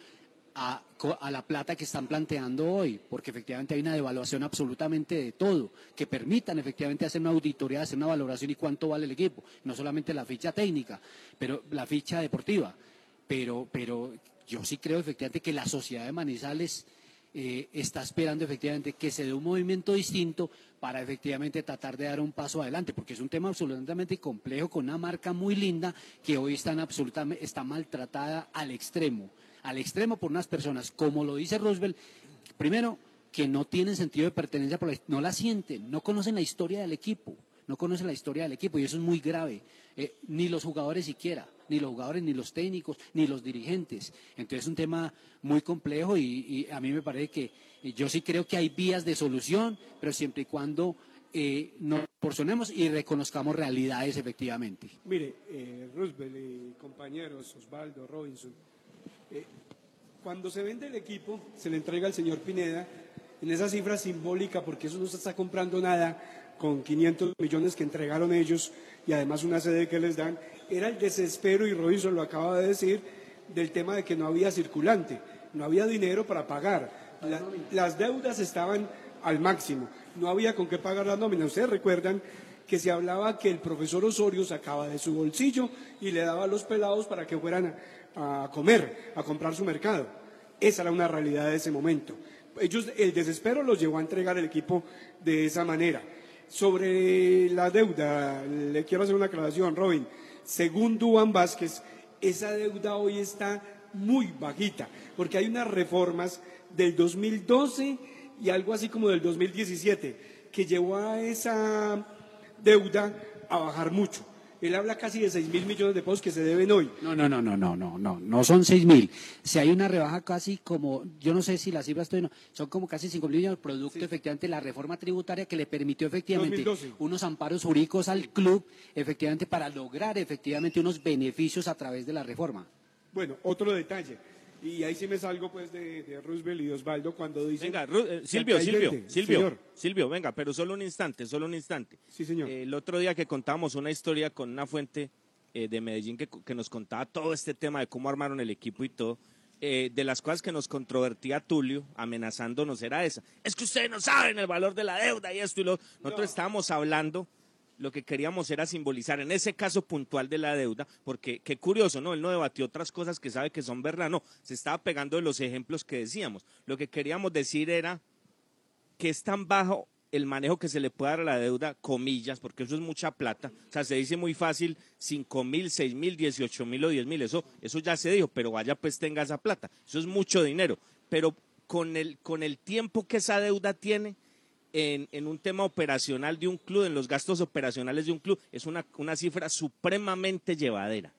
S8: a, la plata que están planteando hoy, porque efectivamente hay una devaluación absolutamente de todo, que permitan efectivamente hacer una auditoría, hacer una valoración y cuánto vale el equipo, no solamente la ficha técnica, pero la ficha deportiva. Pero, pero yo sí creo efectivamente que la sociedad de Manizales eh, está esperando efectivamente que se dé un movimiento distinto para efectivamente tratar de dar un paso adelante, porque es un tema absolutamente complejo con una marca muy linda que hoy están absolutamente, está maltratada al extremo, al extremo por unas personas, como lo dice Roosevelt, primero que no tienen sentido de pertenencia, por la- no la sienten, no conocen la historia del equipo, no conocen la historia del equipo y eso es muy grave, Eh, ni los jugadores siquiera, ni los jugadores, ni los técnicos, ni los dirigentes. Entonces es un tema muy complejo y, a mí me parece que y yo sí creo que hay vías de solución, pero siempre y cuando eh, nos proporcionemos y reconozcamos realidades efectivamente.
S7: Mire, eh, Roosevelt y compañeros, Osvaldo, Robinson, eh, cuando se vende el equipo, se le entrega al señor Pineda. En esa cifra simbólica, porque eso no se está comprando nada con 500 millones que entregaron ellos y además una sede que les dan, era el desespero, y Robinson lo acaba de decir, del tema de que no había circulante, no había dinero para pagar, La- las deudas estaban al máximo, no había con qué pagar la nómina. Ustedes recuerdan que se hablaba que el profesor Osorio sacaba de su bolsillo y le daba a los pelados para que fueran a, comer, a comprar su mercado. Esa era una realidad de ese momento. El desespero los llevó a entregar el equipo de esa manera. Sobre la deuda, le quiero hacer una aclaración, Robin. Según Duan Vázquez, esa deuda hoy está muy bajita, porque hay unas reformas del 2012 y algo así como del 2017 que llevó a esa deuda a bajar mucho. Él habla casi de 6 mil millones de pesos que se deben hoy.
S8: No, no, no, no, no, no, no, no son 6 mil. Si hay una rebaja casi como, yo no sé si las cifras no, son como casi 5 mil millones, producto efectivamente de la reforma tributaria que le permitió efectivamente
S7: 2012.
S8: unos amparos jurídicos al club, efectivamente para lograr efectivamente unos beneficios a través de la reforma.
S7: Bueno, otro detalle. Y ahí sí me salgo pues de, de Roosevelt y Osvaldo cuando dicen...
S4: Venga, Ru- eh, Silvio, Silvio,
S7: 20.
S4: Silvio,
S7: Señor.
S4: Silvio, venga, pero solo un instante, solo un instante.
S7: Sí, señor.
S4: el otro día que contábamos una historia con una fuente eh, de Medellín que, que nos contaba todo este tema de cómo armaron el equipo y todo. eh, de las cosas que nos controvertía Tulio, amenazándonos, era esa. Es que ustedes no saben el valor de la deuda y esto y lo. Nosotros estábamos hablando, lo que queríamos era simbolizar en ese caso puntual de la deuda, porque qué curioso, ¿no? Él no debatió otras cosas que sabe que son verdad, no. Se estaba pegando de los ejemplos que decíamos. Lo que queríamos decir era que es tan bajo el manejo que se le puede dar a la deuda, comillas, porque eso es mucha plata. O sea, se dice muy fácil 5 mil, 6 mil, 18 mil o 10 mil. Eso, eso ya se dijo, pero vaya pues tenga esa plata. Eso es mucho dinero. Pero con el, con el tiempo que esa deuda tiene en, en un tema operacional de un club, en los gastos operacionales de un club, es una, una cifra supremamente llevadera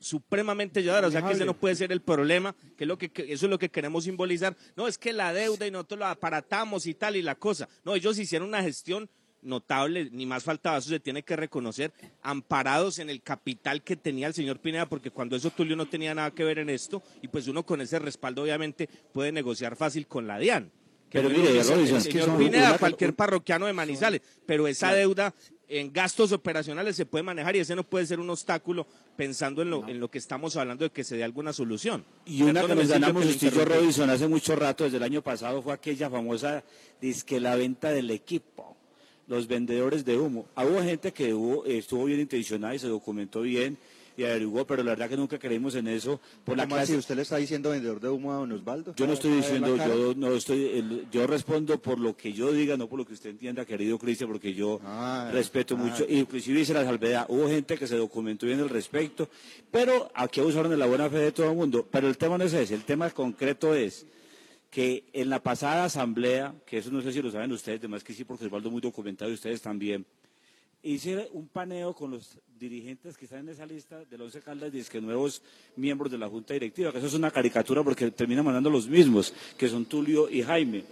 S4: supremamente llevadera, o sea que ese no puede ser el problema, que es lo que que eso es lo que queremos simbolizar. No, es que la deuda y nosotros la aparatamos y tal y la cosa. No, ellos hicieron una gestión notable, ni más faltaba, eso se tiene que reconocer, amparados en el capital que tenía el señor Pineda, porque cuando eso Tulio no tenía nada que ver en esto, y pues uno con ese respaldo obviamente puede negociar fácil con la DIAN.
S9: Pero mire,
S4: que
S9: Robinson, que
S4: señor Pineda,
S9: una-
S4: cualquier parroquiano de Manizales, pero esa deuda en gastos operacionales se puede manejar y ese no puede ser un obstáculo pensando en lo, en lo que estamos hablando de que se dé alguna solución.
S9: Y una que nos ganamos usted. Robinson, hace mucho rato, desde el año pasado, fue aquella famosa, que la venta del equipo, los vendedores de humo. Hubo gente que hubo- estuvo bien intencionada y se documentó bien y averiguó, pero la verdad que nunca creímos en eso por la
S5: ¿Cómo
S9: clase.
S5: así? ¿Usted le está diciendo vendedor de humo a don Osvaldo?
S9: Yo no estoy
S5: ¿A ver
S9: diciendo, yo no estoy, yo respondo por lo que yo diga, no por lo que usted entienda, querido Cristian, porque yo
S5: Ah,
S9: respeto
S5: ah.
S9: mucho, inclusive hice la salvedad, hubo gente que se documentó bien al respecto, pero aquí abusaron de la buena fe de todo el mundo, pero el tema no es ese, el tema concreto es que en la pasada asamblea, que eso no sé si lo saben ustedes, además que sí, porque Osvaldo muy documentado y ustedes también, hice un paneo con los dirigentes que están en esa lista del Once Caldas, que nuevos miembros de la Junta Directiva, que eso es una caricatura porque terminan mandando los mismos, que son Tulio y Jaime.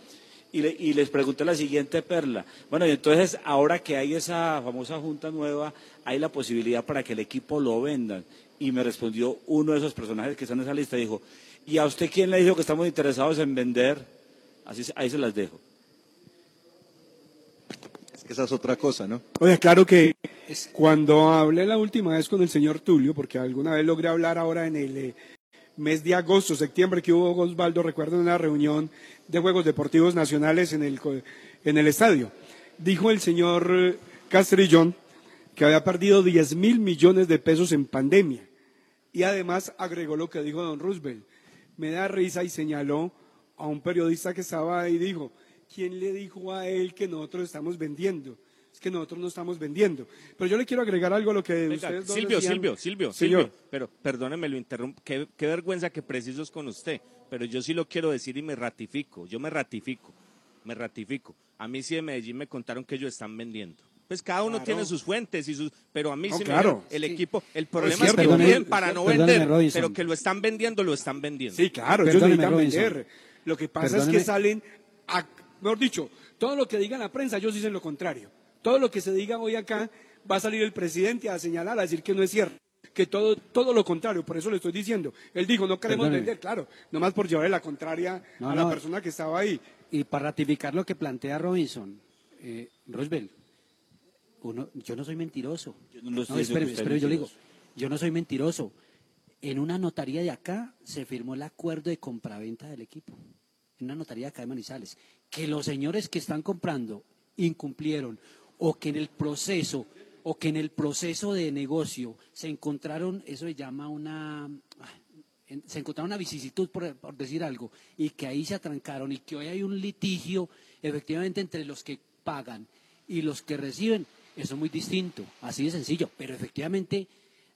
S9: Y, le- y les pregunté la siguiente perla. Bueno, y entonces ahora que hay esa famosa junta nueva, hay la posibilidad para que el equipo lo vendan. Y me respondió uno de esos personajes que están en esa lista, dijo, ¿y a usted quién le dijo que estamos interesados en vender? Así, ahí se las dejo.
S5: Que esa es otra cosa, ¿no?
S7: Oye, claro que cuando hablé la última vez con el señor Tulio, porque alguna vez logré hablar ahora en el eh, mes de agosto, septiembre, que hubo Osvaldo, recuerdo una reunión de Juegos Deportivos Nacionales en el, en el estadio, dijo el señor eh, Castrillón que había perdido 10 mil millones de pesos en pandemia. Y además agregó lo que dijo don Roosevelt. Me da risa y señaló a un periodista que estaba ahí y dijo, ¿quién le dijo a él que nosotros estamos vendiendo? Es que nosotros no estamos vendiendo. Pero yo le quiero agregar algo a lo que
S4: Venga,
S7: ustedes dos
S4: Silvio,
S7: decían.
S4: Silvio, Silvio,
S7: Señor.
S4: Silvio, pero perdóneme, lo interrumpo. Qué, qué vergüenza que preciso es con usted, pero yo sí lo quiero decir y me ratifico. Yo me ratifico, me ratifico. A mí sí de Medellín me contaron que ellos están vendiendo. Pues cada uno
S7: Claro.
S4: tiene sus fuentes y sus, pero a mí
S7: No,
S4: sí
S7: claro.
S4: me el
S7: Sí.
S4: equipo, el problema
S7: es
S4: es, que
S7: perdóneme,
S4: para no vender,
S8: Robinson.
S4: pero que lo están vendiendo, lo están vendiendo.
S7: Sí, claro, ellos necesitan
S8: Robinson.
S7: vender. Lo que pasa es que salen, a- mejor dicho, todo lo que diga la prensa, ellos dicen lo contrario. Todo lo que se diga hoy acá, va a salir el presidente a señalar, a decir que no es cierto. Que todo, todo lo contrario, por eso le estoy diciendo. Él dijo, no queremos
S8: Perdóneme.
S7: vender, claro, nomás por llevarle la contraria
S8: No,
S7: a la
S8: no.
S7: persona que estaba ahí.
S8: Y para ratificar lo que plantea Robinson, eh, Roosevelt, uno, yo no soy mentiroso.
S9: Yo no lo estoy diciendo
S8: espere, espere,
S9: es
S8: yo le digo, yo no soy mentiroso. En una notaría de acá se firmó el acuerdo de compraventa del equipo. En una notaría acá de Manizales. Que los señores que están comprando incumplieron o que en el proceso o que en el proceso de negocio se encontraron, eso se llama una, se encontraron una vicisitud, por, por decir algo, y que ahí se atrancaron y que hoy hay un litigio efectivamente entre los que pagan y los que reciben, eso es muy distinto, así de sencillo, pero efectivamente,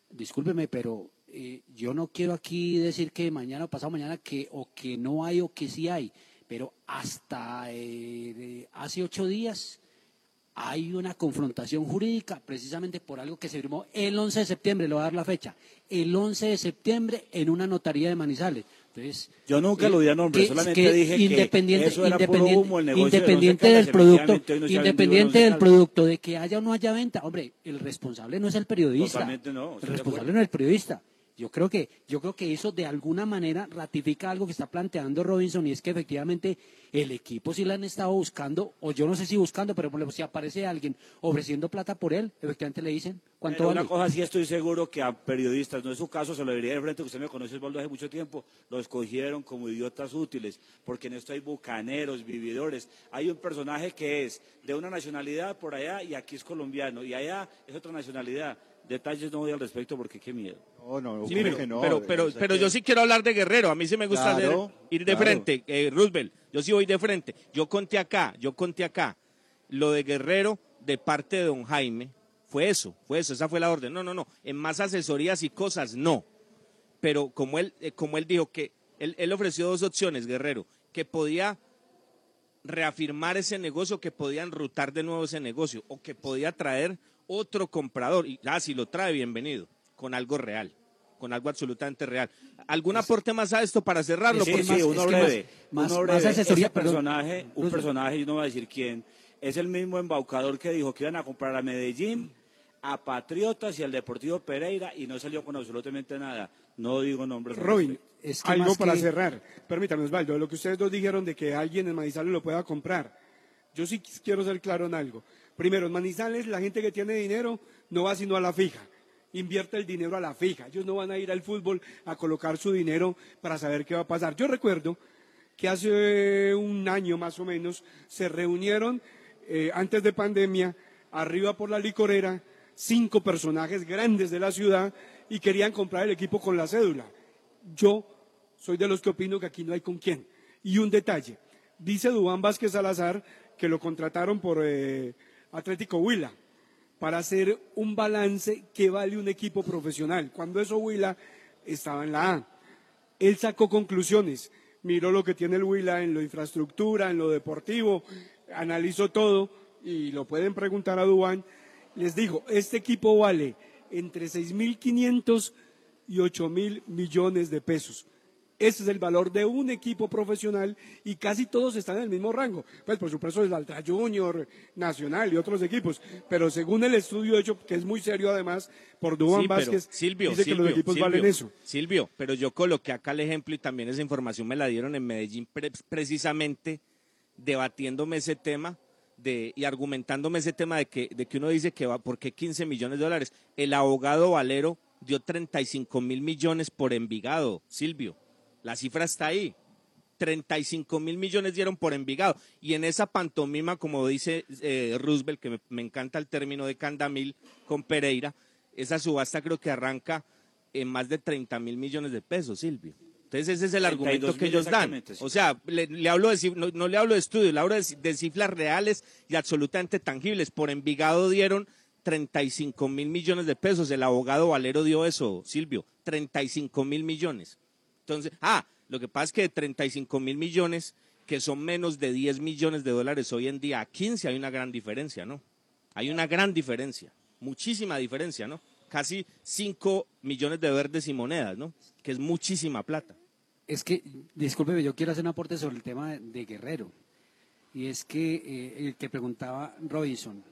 S8: discúlpeme, pero eh, yo no quiero aquí decir que mañana o pasado mañana que o que no hay o que sí hay, pero hasta eh, hace ocho días hay una confrontación jurídica precisamente por algo que se firmó el 11 de septiembre, le voy a dar la fecha, el 11 de septiembre en una notaría de Manizales. Entonces,
S9: Yo nunca
S8: eh,
S9: lo di a nombre,
S8: que-
S9: solamente
S8: que
S9: dije que
S8: independiente,
S9: eso era puro
S8: independiente,
S9: humo, el negocio de
S8: independiente del producto,
S9: no
S8: independiente
S9: en
S8: del producto de que haya o no haya venta, hombre, el responsable no es el periodista.
S9: No,
S8: El responsable no es el periodista. Yo creo que yo creo que eso de alguna manera ratifica algo que está planteando Robinson y es que efectivamente el equipo sí la han estado buscando o yo no sé si buscando, pero si aparece alguien ofreciendo plata por él, efectivamente le dicen cuánto
S9: Pero
S8: vale.
S9: una cosa sí estoy seguro que a periodistas, no es su caso, se lo diría de frente, que usted me conoce Osvaldo hace mucho tiempo, lo escogieron como idiotas útiles, porque en esto hay bucaneros, vividores. Hay un personaje que es de una nacionalidad por allá y aquí es colombiano, y allá es otra nacionalidad. Detalles no voy al respecto porque qué miedo.
S5: No, no,
S4: Sí,
S5: ¿cómo
S4: pero,
S5: que no?
S4: pero, pero,
S5: O sea
S4: pero
S5: que-
S4: yo sí quiero hablar de Guerrero. A mí sí me gusta
S5: Claro,
S4: hacer- ir de
S5: claro.
S4: frente. Eh, Roosevelt, yo sí voy de frente. Yo conté acá, yo conté acá. Lo de Guerrero de parte de don Jaime fue eso, fue eso, esa fue la orden. No, no, no. En más asesorías y cosas, no. Pero como él, eh, como él dijo que él, él ofreció dos opciones, Guerrero, que podía reafirmar ese negocio, que podía enrutar de nuevo ese negocio, o que podía traer otro comprador. Y ah, si lo trae, bienvenido, con algo real, con algo absolutamente real. ¿Algún aporte más a esto para cerrarlo?
S9: Sí,
S4: Porque
S9: sí,
S4: más-
S9: uno breve.
S8: más-
S9: uno
S8: más
S9: breve.
S8: asesoría,
S9: Ese personaje, un personaje, yo no voy a decir quién, es el mismo embaucador que dijo que iban a comprar a Medellín, a Patriotas y al Deportivo Pereira y no salió con absolutamente nada. No digo nombres.
S7: Robin,
S9: respecto.
S8: Es que
S7: algo para
S8: que-
S7: cerrar. Permítame, Osvaldo, lo que ustedes dos dijeron de que alguien en Manizales lo pueda comprar. Yo sí quiero ser claro en algo. Primero, en Manizales la gente que tiene dinero no va sino a la fija. Invierte el dinero a la fija. Ellos no van a ir al fútbol a colocar su dinero para saber qué va a pasar. Yo recuerdo que hace un año más o menos se reunieron eh, antes de pandemia arriba por la licorera cinco personajes grandes de la ciudad y querían comprar el equipo con la cédula. Yo soy de los que opino que aquí no hay con quién. Y un detalle, dice Dubán Vázquez Salazar que lo contrataron por eh, Atlético Huila para hacer un balance que vale un equipo profesional. Cuando eso Huila estaba en la A. Él sacó conclusiones, miró lo que tiene el Huila en lo infraestructura, en lo deportivo, analizó todo y lo pueden preguntar a Dubán. Les digo, este equipo vale entre 6.500 y 8.000 millones de pesos. Ese es el valor de un equipo profesional y casi todos están en el mismo rango. Pues por supuesto el Altra Junior, Nacional y otros equipos. Pero según el estudio hecho, que es muy serio además, por Dubán
S4: Sí,
S7: Vázquez,
S4: Silvio,
S7: dice que los equipos
S4: Silvio,
S7: valen eso.
S4: Silvio, pero yo coloqué acá el ejemplo y también esa información me la dieron en Medellín pre- precisamente debatiéndome ese tema de, y argumentándome ese tema de que, de que uno dice que va, ¿por qué 15 millones de dólares? El abogado Valero dio 35 mil millones por Envigado, Silvio. La cifra está ahí. 35 mil millones dieron por Envigado. Y en esa pantomima, como dice eh, Roosevelt, que me, me encanta el término de Candamil con Pereira, esa subasta creo que arranca en más de 30 mil millones de pesos, Silvio. Entonces ese es el
S9: 32
S4: argumento que ellos dan.
S9: sí.
S4: O sea, le, le hablo de, no, no le hablo de estudios, le hablo de cifras reales y absolutamente tangibles. Por Envigado dieron 35 mil millones de pesos. El abogado Valero dio eso, Silvio, 35 mil millones. Entonces, ah, lo que pasa es que de 35 mil millones, que son menos de 10 millones de dólares hoy en día, a 15 hay una gran diferencia, ¿no? Hay una gran diferencia, muchísima diferencia, ¿no? Casi 5 millones de verdes y monedas, ¿no? Que es muchísima plata.
S8: Es que, discúlpeme, yo quiero hacer un aporte sobre el tema de, Guerrero. Y es que eh, el que preguntaba Robinson,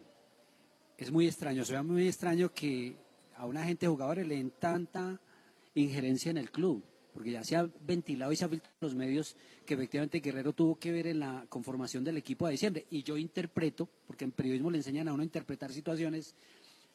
S8: es muy extraño, se muy extraño que a una gente de jugadores le den tanta injerencia en el club, porque ya se ha ventilado y se ha filtrado en los medios que efectivamente Guerrero tuvo que ver en la conformación del equipo de diciembre. Y yo interpreto, porque en periodismo le enseñan a uno a interpretar situaciones,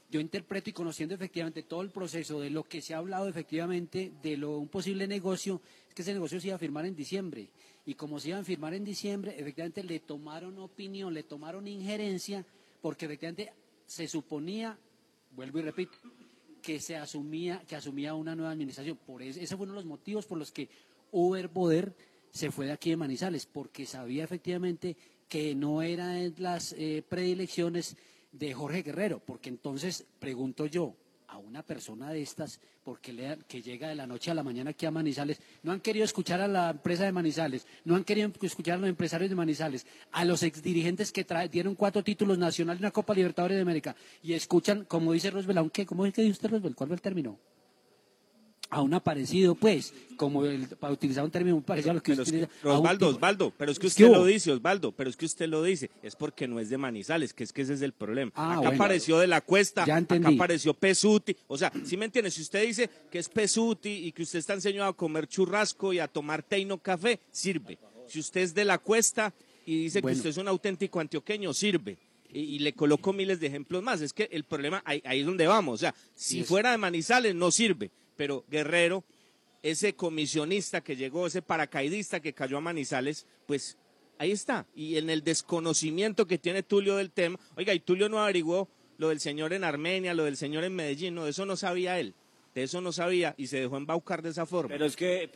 S8: yo interpreto y conociendo efectivamente todo el proceso de lo que se ha hablado efectivamente de lo, un posible negocio, es que ese negocio se iba a firmar en diciembre. Y como se iba a firmar en diciembre, efectivamente le tomaron opinión, le tomaron injerencia porque efectivamente se suponía, vuelvo y repito, que se asumía, que asumía una nueva administración. Por eso, ese fue uno de los motivos por los que Uber Boder se fue de aquí de Manizales, porque sabía efectivamente que no eran las eh, predilecciones de Jorge Guerrero, porque entonces pregunto yo, a una persona de estas, porque le, que llega de la noche a la mañana aquí a Manizales, no han querido escuchar a la empresa de Manizales, no han querido escuchar a los empresarios de Manizales, a los exdirigentes que trae, dieron cuatro títulos nacionales en la Copa Libertadores de América y escuchan, como dice Roosevelt, aunque, ¿cómo es que dice usted Roosevelt? ¿Cuál fue el término? A un aparecido, pues, como el, para utilizar un término muy parecido a lo que
S4: Pero
S8: usted un
S4: Osvaldo, Osvaldo, pero es que
S8: ¿Qué
S4: usted lo dice, Osvaldo, pero es que usted lo dice, es porque no es de Manizales, que es que ese es el problema.
S8: Ah,
S4: acá
S8: bueno.
S4: apareció de la cuesta,
S8: Ya
S4: acá apareció Pesuti, o sea, si me entiende, si usted dice que es Pesuti y que usted está enseñado a comer churrasco y a tomar teino café, sirve. Si usted es de la cuesta y dice
S8: Bueno.
S4: que usted es un auténtico antioqueño, sirve. Y, le coloco miles de ejemplos más. Es que el problema, ahí, ahí es donde vamos. O sea, si fuera de Manizales, no sirve. Pero Guerrero, ese comisionista que llegó, ese paracaidista que cayó a Manizales, pues ahí está. Y en el desconocimiento que tiene Tulio del tema, oiga, y Tulio no averiguó lo del señor en Armenia, lo del señor en Medellín, no, de eso no sabía él, de eso no sabía y se dejó embaucar de esa forma.
S9: Pero es que,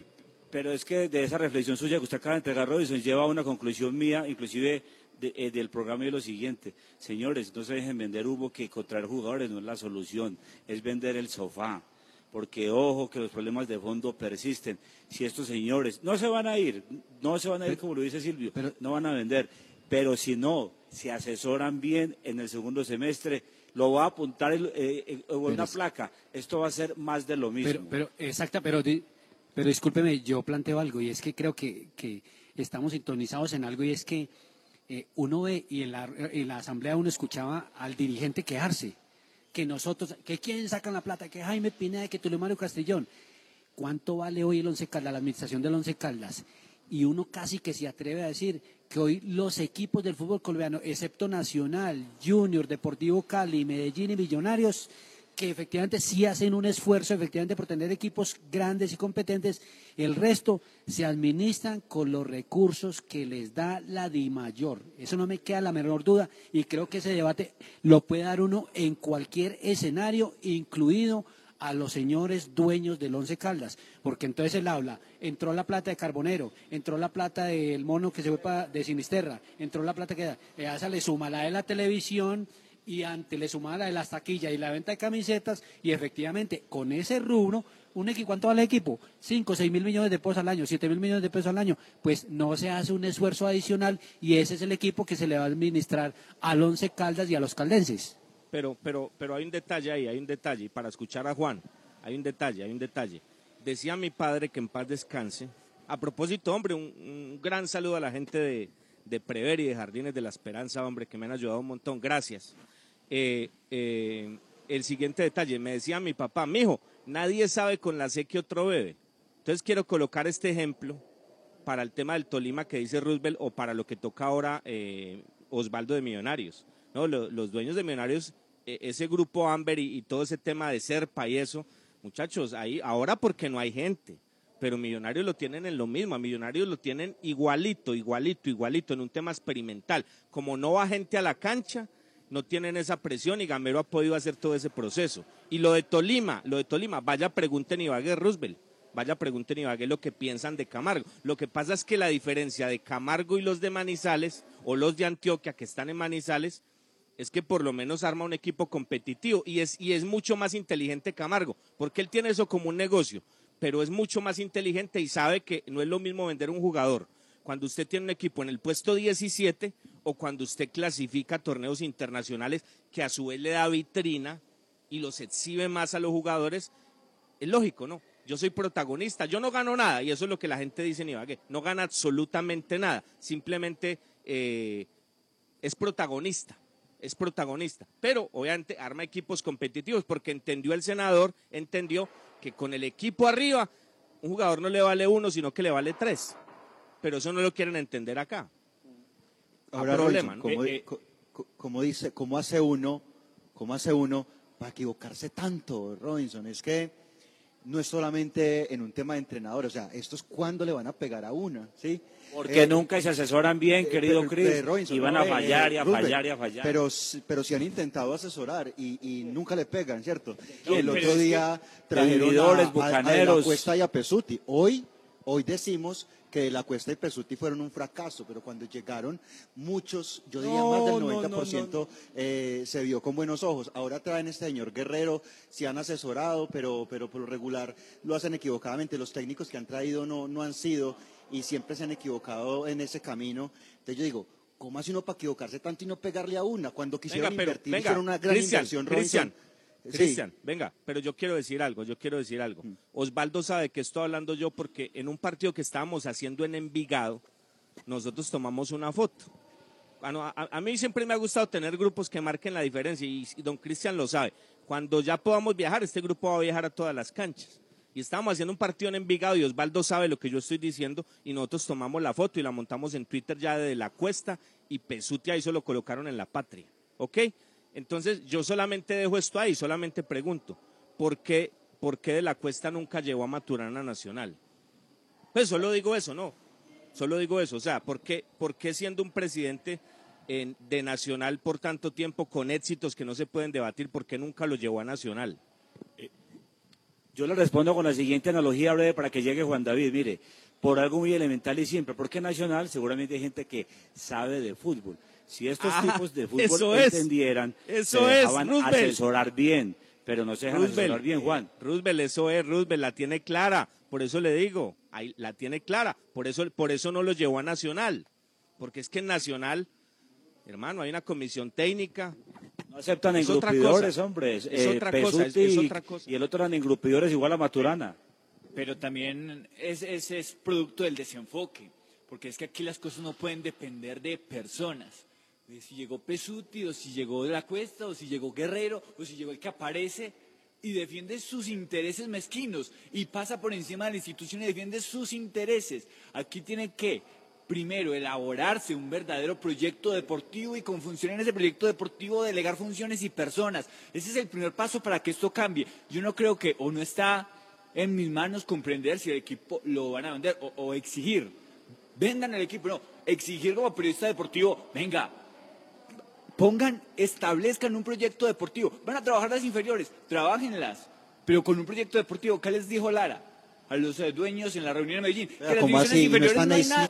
S9: pero es que de esa reflexión suya que usted acaba de entregar, Robinson, lleva a una conclusión mía, inclusive eh, del programa y lo siguiente. Señores, no se dejen vender humo que contraer jugadores no es la solución, es vender el sofá. Porque ojo que los problemas de fondo persisten. Si estos señores no se van a ir, no se van a ir como lo dice Silvio, no van a vender. Pero si no se asesoran bien en el segundo semestre, lo va a apuntar el- eh, eh, en una
S8: es-
S9: placa. Esto va a ser más de lo mismo.
S8: Pero, pero exacta, pero, pero discúlpeme, yo planteo algo y es que creo que, que estamos sintonizados en algo y es que eh, uno ve y en la, en la asamblea uno escuchaba al dirigente quejarse que nosotros, que quién sacan la plata, que Jaime Pineda, que Tulio Mario Castellón. ¿Cuánto vale hoy el Once Caldas, la administración del Once Caldas? Y uno casi que se atreve a decir que hoy los equipos del fútbol colombiano, excepto Nacional, Junior, Deportivo Cali, Medellín y Millonarios, que efectivamente sí hacen un esfuerzo efectivamente por tener equipos grandes y competentes, el resto se administran con los recursos que les da la Di Mayor. Eso no me queda la menor duda y creo que ese debate lo puede dar uno en cualquier escenario, incluido a los señores dueños del Once Caldas, porque entonces él habla, entró la plata de Carbonero, entró la plata del mono que se fue pa- de Sinisterra, entró la plata que eh, a esa le suma la de la televisión y ante le suma la de las taquillas y la venta de camisetas y efectivamente con ese rubro, un equipo, ¿cuánto vale el equipo? 5, 6 mil millones de pesos al año, 7 mil millones de pesos al año, pues no se hace un esfuerzo adicional y ese es el equipo que se le va a administrar al Once Caldas y a los caldenses.
S4: Pero, pero, pero hay un detalle ahí, hay un detalle, para escuchar a Juan, hay un detalle, hay un detalle. Decía mi padre que en paz descanse. A propósito, hombre, un, un gran saludo a la gente de, de Prever y de Jardines de la Esperanza, hombre, que me han ayudado un montón. Gracias. Eh, eh, el siguiente detalle, me decía mi papá, mijo, nadie sabe con la C que otro bebe. Entonces quiero colocar este ejemplo para el tema del Tolima que dice Roosevelt o para lo que toca ahora eh, Osvaldo de Millonarios. No, Lo- los dueños de Millonarios, eh, ese grupo Amber y, y todo ese tema de Serpa y eso, muchachos, ahí ahora porque no hay gente, pero Millonarios lo tienen en lo mismo, a Millonarios lo tienen igualito, igualito, igualito, en un tema experimental. Como no va gente a la cancha, no tienen esa presión y Gamero ha podido hacer todo ese proceso. Y lo de Tolima, lo de Tolima, vaya pregunten Ibagué Roosevelt. Vaya pregunten Ibagué lo que piensan de Camargo. Lo que pasa es que la diferencia de Camargo y los de Manizales, o los de Antioquia que están en Manizales, es que por lo menos arma un equipo competitivo y es, y es mucho más inteligente Camargo, porque él tiene eso como un negocio, pero es mucho más inteligente y sabe que no es lo mismo vender un jugador cuando usted tiene un equipo en el puesto 17 o cuando usted clasifica torneos internacionales que a su vez le da vitrina y los exhibe más a los jugadores, es lógico, ¿no? Yo soy protagonista, yo no gano nada y eso es lo que la gente dice en Ibagué, no gana absolutamente nada, simplemente eh, es protagonista, es protagonista, pero obviamente arma equipos competitivos porque entendió el senador, entendió que con el equipo arriba un jugador no le vale uno, sino que le vale tres, pero eso no lo quieren entender acá.
S5: Ahora,
S4: problema, Eh, eh,
S5: co- co- como dice, ¿cómo hace uno, cómo hace uno para equivocarse tanto, Robinson? Es que no es solamente en un tema de entrenador, o sea, esto es cuándo le van a pegar a una, ¿sí?
S9: Porque
S5: Eh,
S9: nunca se asesoran bien,
S5: eh,
S9: querido Chris,
S5: pero, Robinson,
S9: y van
S5: no,
S9: a
S5: eh,
S9: fallar y a
S5: Rubén,
S9: fallar y a fallar.
S5: Pero, pero si han intentado asesorar y, y nunca le pegan, ¿cierto?
S9: No,
S5: el otro día trajeron a, a- a la Cuesta y a Pesuti. Hoy, hoy decimos que De la Cuesta y Pesuti fueron un fracaso, pero cuando llegaron muchos, yo diría
S9: No,
S5: más del
S9: no, no,
S5: 90%, eh, se vio con buenos ojos. Ahora traen este señor Guerrero, se han asesorado, pero, pero por lo regular lo hacen equivocadamente. Los técnicos que han traído no, no han sido y siempre se han equivocado en ese camino. Entonces yo digo, ¿cómo hace uno para equivocarse tanto y no pegarle a una? Cuando quisieron
S4: Venga, pero,
S5: invertir,
S4: venga,
S5: hicieron una gran inversión, Robinson.
S4: Cristian, venga, pero yo quiero decir algo, yo quiero decir algo.
S5: Mm.
S4: Osvaldo sabe que estoy hablando yo porque en un partido que estábamos haciendo en Envigado, nosotros tomamos una foto. Ah, a, a mí siempre me ha gustado tener grupos que marquen la diferencia y, y don Cristian lo sabe. Cuando ya podamos viajar, este grupo va a viajar a todas las canchas. Y estábamos haciendo un partido en Envigado y Osvaldo sabe lo que yo estoy diciendo y nosotros tomamos la foto y la montamos en Twitter ya de la cuesta y Pesuti ahí se lo colocaron en la patria. ¿Ok? Entonces yo solamente dejo esto ahí, solamente pregunto, ¿por qué, por qué de la cuesta nunca llevó a Maturana Nacional? Pues solo digo eso, no. Solo digo eso. O sea, ¿por qué, por qué siendo un presidente en- de Nacional por tanto tiempo con éxitos que no se pueden debatir, por qué nunca lo llevó a Nacional?
S9: Yo le respondo con la siguiente analogía breve para que llegue Juan David. Mire, por algo muy elemental y simple, porque Nacional seguramente hay gente que sabe de fútbol. Si estos
S4: Ah,
S9: tipos de fútbol
S4: eso es.
S9: entendieran,
S4: Eso
S9: se
S4: es,
S9: dejaban asesorar bien, pero no se dejan asesorar bien, Juan.
S4: Roosevelt, eso es, Roosevelt la tiene clara, por eso le digo, ahí la tiene clara, por eso, por eso no lo llevó a Nacional, porque es que en Nacional, hermano, hay una comisión técnica.
S9: No aceptan
S4: Es
S9: engrupidores,
S4: cosa.
S9: hombre.
S4: Es
S9: Eh,
S4: otra cosa, es- es
S9: y-
S4: otra cosa.
S9: Y el otro eran engrupidores igual a Maturana.
S6: Pero también es- ese es producto del desenfoque, porque es que aquí las cosas no pueden depender de personas. Si llegó Pesuti, o si llegó De la Cuesta, o si llegó Guerrero, o si llegó el que aparece y defiende sus intereses mezquinos y pasa por encima de la institución y defiende sus intereses. Aquí tiene que, primero, elaborarse un verdadero proyecto deportivo y con función en ese proyecto deportivo delegar funciones y personas. Ese es el primer paso para que esto cambie. Yo no creo que o no está en mis manos comprender si el equipo lo van a vender o, o exigir. Vendan el equipo, no, exigir como periodista deportivo, venga, pongan, establezcan un proyecto deportivo. Van a trabajar las inferiores, trabajenlas, pero con un proyecto deportivo. ¿Qué les dijo Lara? A los eh, dueños en la reunión de Medellín.
S5: Vea,
S6: que las
S5: ¿cómo
S6: divisiones
S5: así? ¿No
S6: inferiores no hay
S5: ahí-
S6: nada.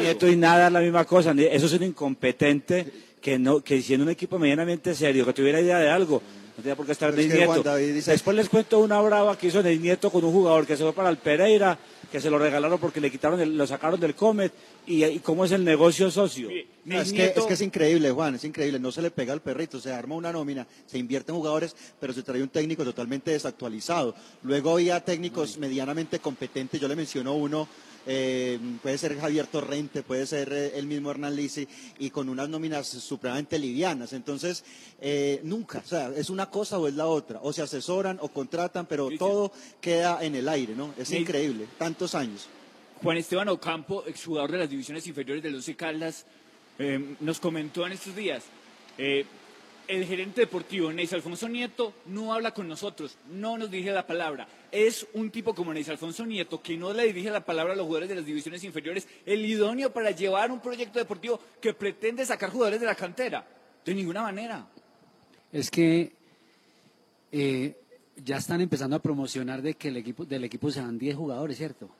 S9: Nieto y nada es la misma cosa. Eso es un incompetente que no, que siendo un equipo medianamente serio, que tuviera idea de algo, no tenía por qué estar
S5: Pero es
S9: Ney Nieto.
S5: David dice-
S9: Después les cuento una brava que hizo Ney Nieto con un jugador que se fue para el Pereira, que se lo regalaron porque le quitaron, el- lo sacaron del Comet, y, y cómo es el negocio socio.
S5: No, es, que, es que es increíble, Juan, es increíble. No se le pega al perrito, se arma una nómina, se invierte en jugadores, pero se trae un técnico totalmente desactualizado. Luego había técnicos medianamente competentes, yo le menciono uno, eh, puede ser Javier Torrente, puede ser eh, el mismo Hernán Lisi, y con unas nóminas supremamente livianas. Entonces, eh, nunca, o sea, es una cosa o es la otra. O se asesoran o contratan, pero todo queda en el aire, ¿no? Es increíble, tantos años.
S6: Juan Esteban Ocampo, exjugador de las divisiones inferiores del Once Caldas, eh, nos comentó en estos días, eh, el gerente deportivo, Neis Alfonso Nieto, no habla con nosotros, no nos dirige la palabra. Es un tipo como Neis Alfonso Nieto, que no le dirige la palabra a los jugadores de las divisiones inferiores, el idóneo para llevar un proyecto deportivo que pretende sacar jugadores de la cantera. De ninguna manera.
S8: Es que eh, ya están empezando a promocionar de que el equipo, del equipo se van 10 jugadores, ¿cierto?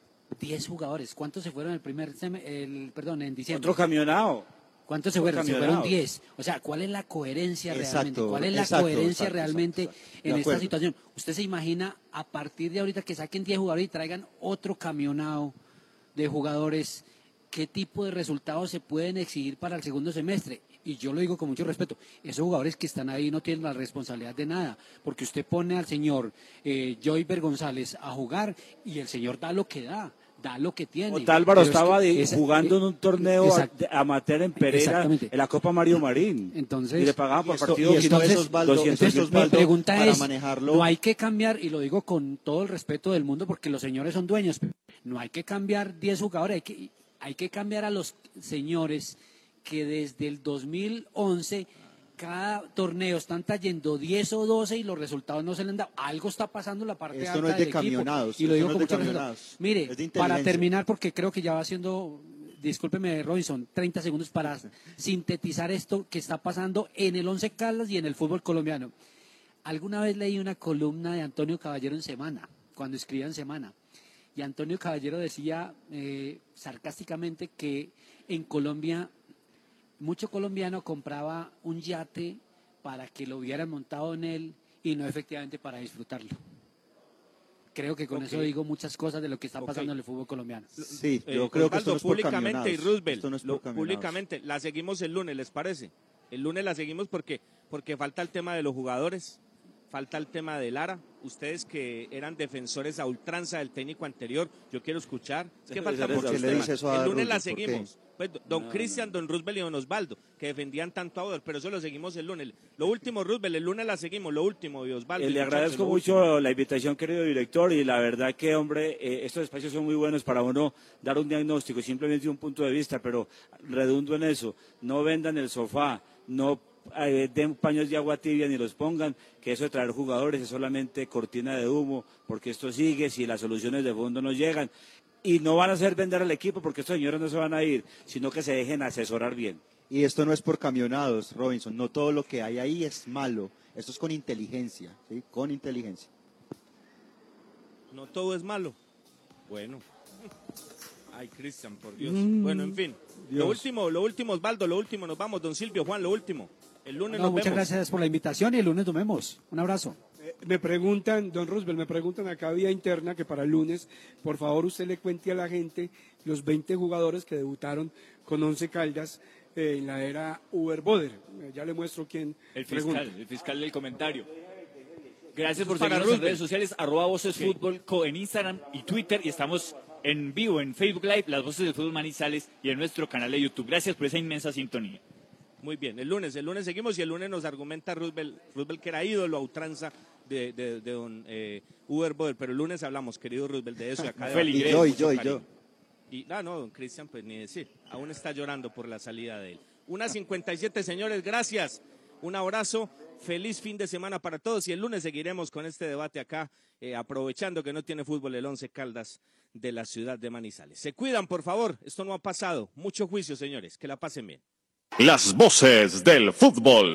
S8: 10 jugadores. ¿Cuántos se fueron el primer sem- el perdón, en diciembre?
S9: Otro camionado.
S8: ¿Cuántos se fueron? Se fueron 10. O sea, ¿cuál es la coherencia
S5: Exacto,
S8: realmente? ¿Cuál es la
S5: exacto,
S8: coherencia
S5: exacto,
S8: realmente en esta situación? ¿Usted se imagina a partir de ahorita que saquen 10 jugadores y traigan otro camionado de jugadores? ¿Qué tipo de resultados se pueden exigir para el segundo semestre? Y yo lo digo con mucho respeto, esos jugadores que están ahí no tienen la responsabilidad de nada, porque usted pone al señor eh, Joyver González a jugar y el señor da lo que da, da lo que tiene.
S9: Ota Álvaro
S8: Pero es
S9: estaba
S8: que
S9: de-
S8: esa-
S9: jugando en un torneo
S8: Exact-
S9: a- amateur en Pereira, en la Copa Mario Marín.
S8: Entonces,
S9: y le pagaban por partido
S5: y esto es
S9: 500,
S5: Osvaldo,
S9: 200
S5: esto es
S9: mil
S8: mi pregunta
S5: para
S8: es,
S5: manejarlo-
S8: no hay que cambiar, y lo digo con todo el respeto del mundo porque los señores son dueños, no hay que cambiar 10 jugadores, hay que, hay que cambiar a los señores que desde el 2011 cada torneo están trayendo 10 o 12 y los resultados no se le han dado. Algo está pasando en la parte
S5: Esto
S8: alta
S5: no es de
S8: del equipo.
S5: camionados,
S8: Y lo digo
S5: no
S8: con Mire, para terminar, porque creo que ya va haciendo, discúlpeme Robinson, 30 segundos para sintetizar esto que está pasando en el Once Caldas y en el fútbol colombiano. Alguna vez leí una columna de Antonio Caballero en Semana, cuando escribía en Semana. Y Antonio Caballero decía eh, sarcásticamente que en Colombia mucho colombiano compraba un yate para que lo hubieran montado en él y no efectivamente para disfrutarlo. Creo que con eso digo muchas cosas de lo que está pasando en el fútbol colombiano.
S5: Sí,
S4: Eh,
S5: yo creo que esto no es por
S4: públicamente y
S5: camionados.
S4: Roosevelt,
S5: Esto no es por
S4: lo- públicamente, la seguimos el lunes, ¿les parece? El lunes la seguimos porque, porque falta el tema de los jugadores, falta el tema de Lara. Ustedes que eran defensores a ultranza del técnico anterior, yo quiero escuchar. Es que
S9: ¿Qué
S4: faltan
S9: le
S4: muchos
S5: dice
S4: temas.
S5: eso a
S4: El lunes la?
S5: ¿Por
S4: seguimos. Pues, don Cristian, don Roosevelt y don Osvaldo, que defendían tanto a Odor, pero eso lo seguimos el lunes. Lo último, Roosevelt, el lunes la seguimos, lo último, y Osvaldo.
S9: Eh, le agradezco
S4: último.
S9: mucho la invitación, querido director, y la verdad que, hombre, eh, estos espacios son muy buenos para uno dar un diagnóstico simplemente un punto de vista, pero redundo en eso, no vendan el sofá, no eh, den paños de agua tibia ni los pongan, que eso de traer jugadores es solamente cortina de humo, porque esto sigue si las soluciones de fondo no llegan. Y no van a hacer vender al equipo porque estos señores no se van a ir, sino que se dejen asesorar bien.
S5: Y esto no es por camionados, Robinson. No todo lo que hay ahí es malo. Esto es con inteligencia, ¿sí? Con inteligencia.
S4: No todo es malo. Bueno. Ay, Cristian, por Dios.
S7: Mm,
S4: bueno, en fin. Lo último, lo último, Osvaldo, lo último. Nos vamos, don Silvio, Juan, lo último. El lunes
S8: No,
S4: nos
S8: muchas
S4: vemos.
S8: gracias por la invitación y el lunes nos vemos. Un abrazo.
S7: Eh, Me preguntan, don Roosevelt, me preguntan acá vía interna que para el lunes, por favor, usted le cuente a la gente los 20 jugadores que debutaron con 11 Caldas eh, en la era Uber Boder. Eh, ya le muestro quién
S6: El
S7: pregunta.
S6: fiscal, el fiscal del comentario. Gracias por seguirnos en
S7: Roosevelt.
S6: redes sociales, arroba Voces Fútbol Co en Instagram y Twitter y estamos en vivo en Facebook Live, Las Voces del Fútbol Manizales y en nuestro canal de YouTube. Gracias por esa inmensa sintonía.
S4: Muy bien, el lunes, el lunes seguimos y el lunes nos argumenta Roosevelt, Roosevelt que era ídolo a ultranza de, de, de don eh, Uber Boder, pero el lunes hablamos, querido Roosevelt, de eso y acá
S5: Y yo, y yo, y yo.
S4: Y ah, no, don Cristian, pues ni decir, aún está llorando por la salida de él. Una 57, señores, gracias. Un abrazo, feliz fin de semana para todos y el lunes seguiremos con este debate acá, eh, aprovechando que no tiene fútbol el Once Caldas de la ciudad de Manizales. Se cuidan, por favor, esto no ha pasado. Mucho juicio, señores, que la pasen bien.
S3: Las voces del fútbol.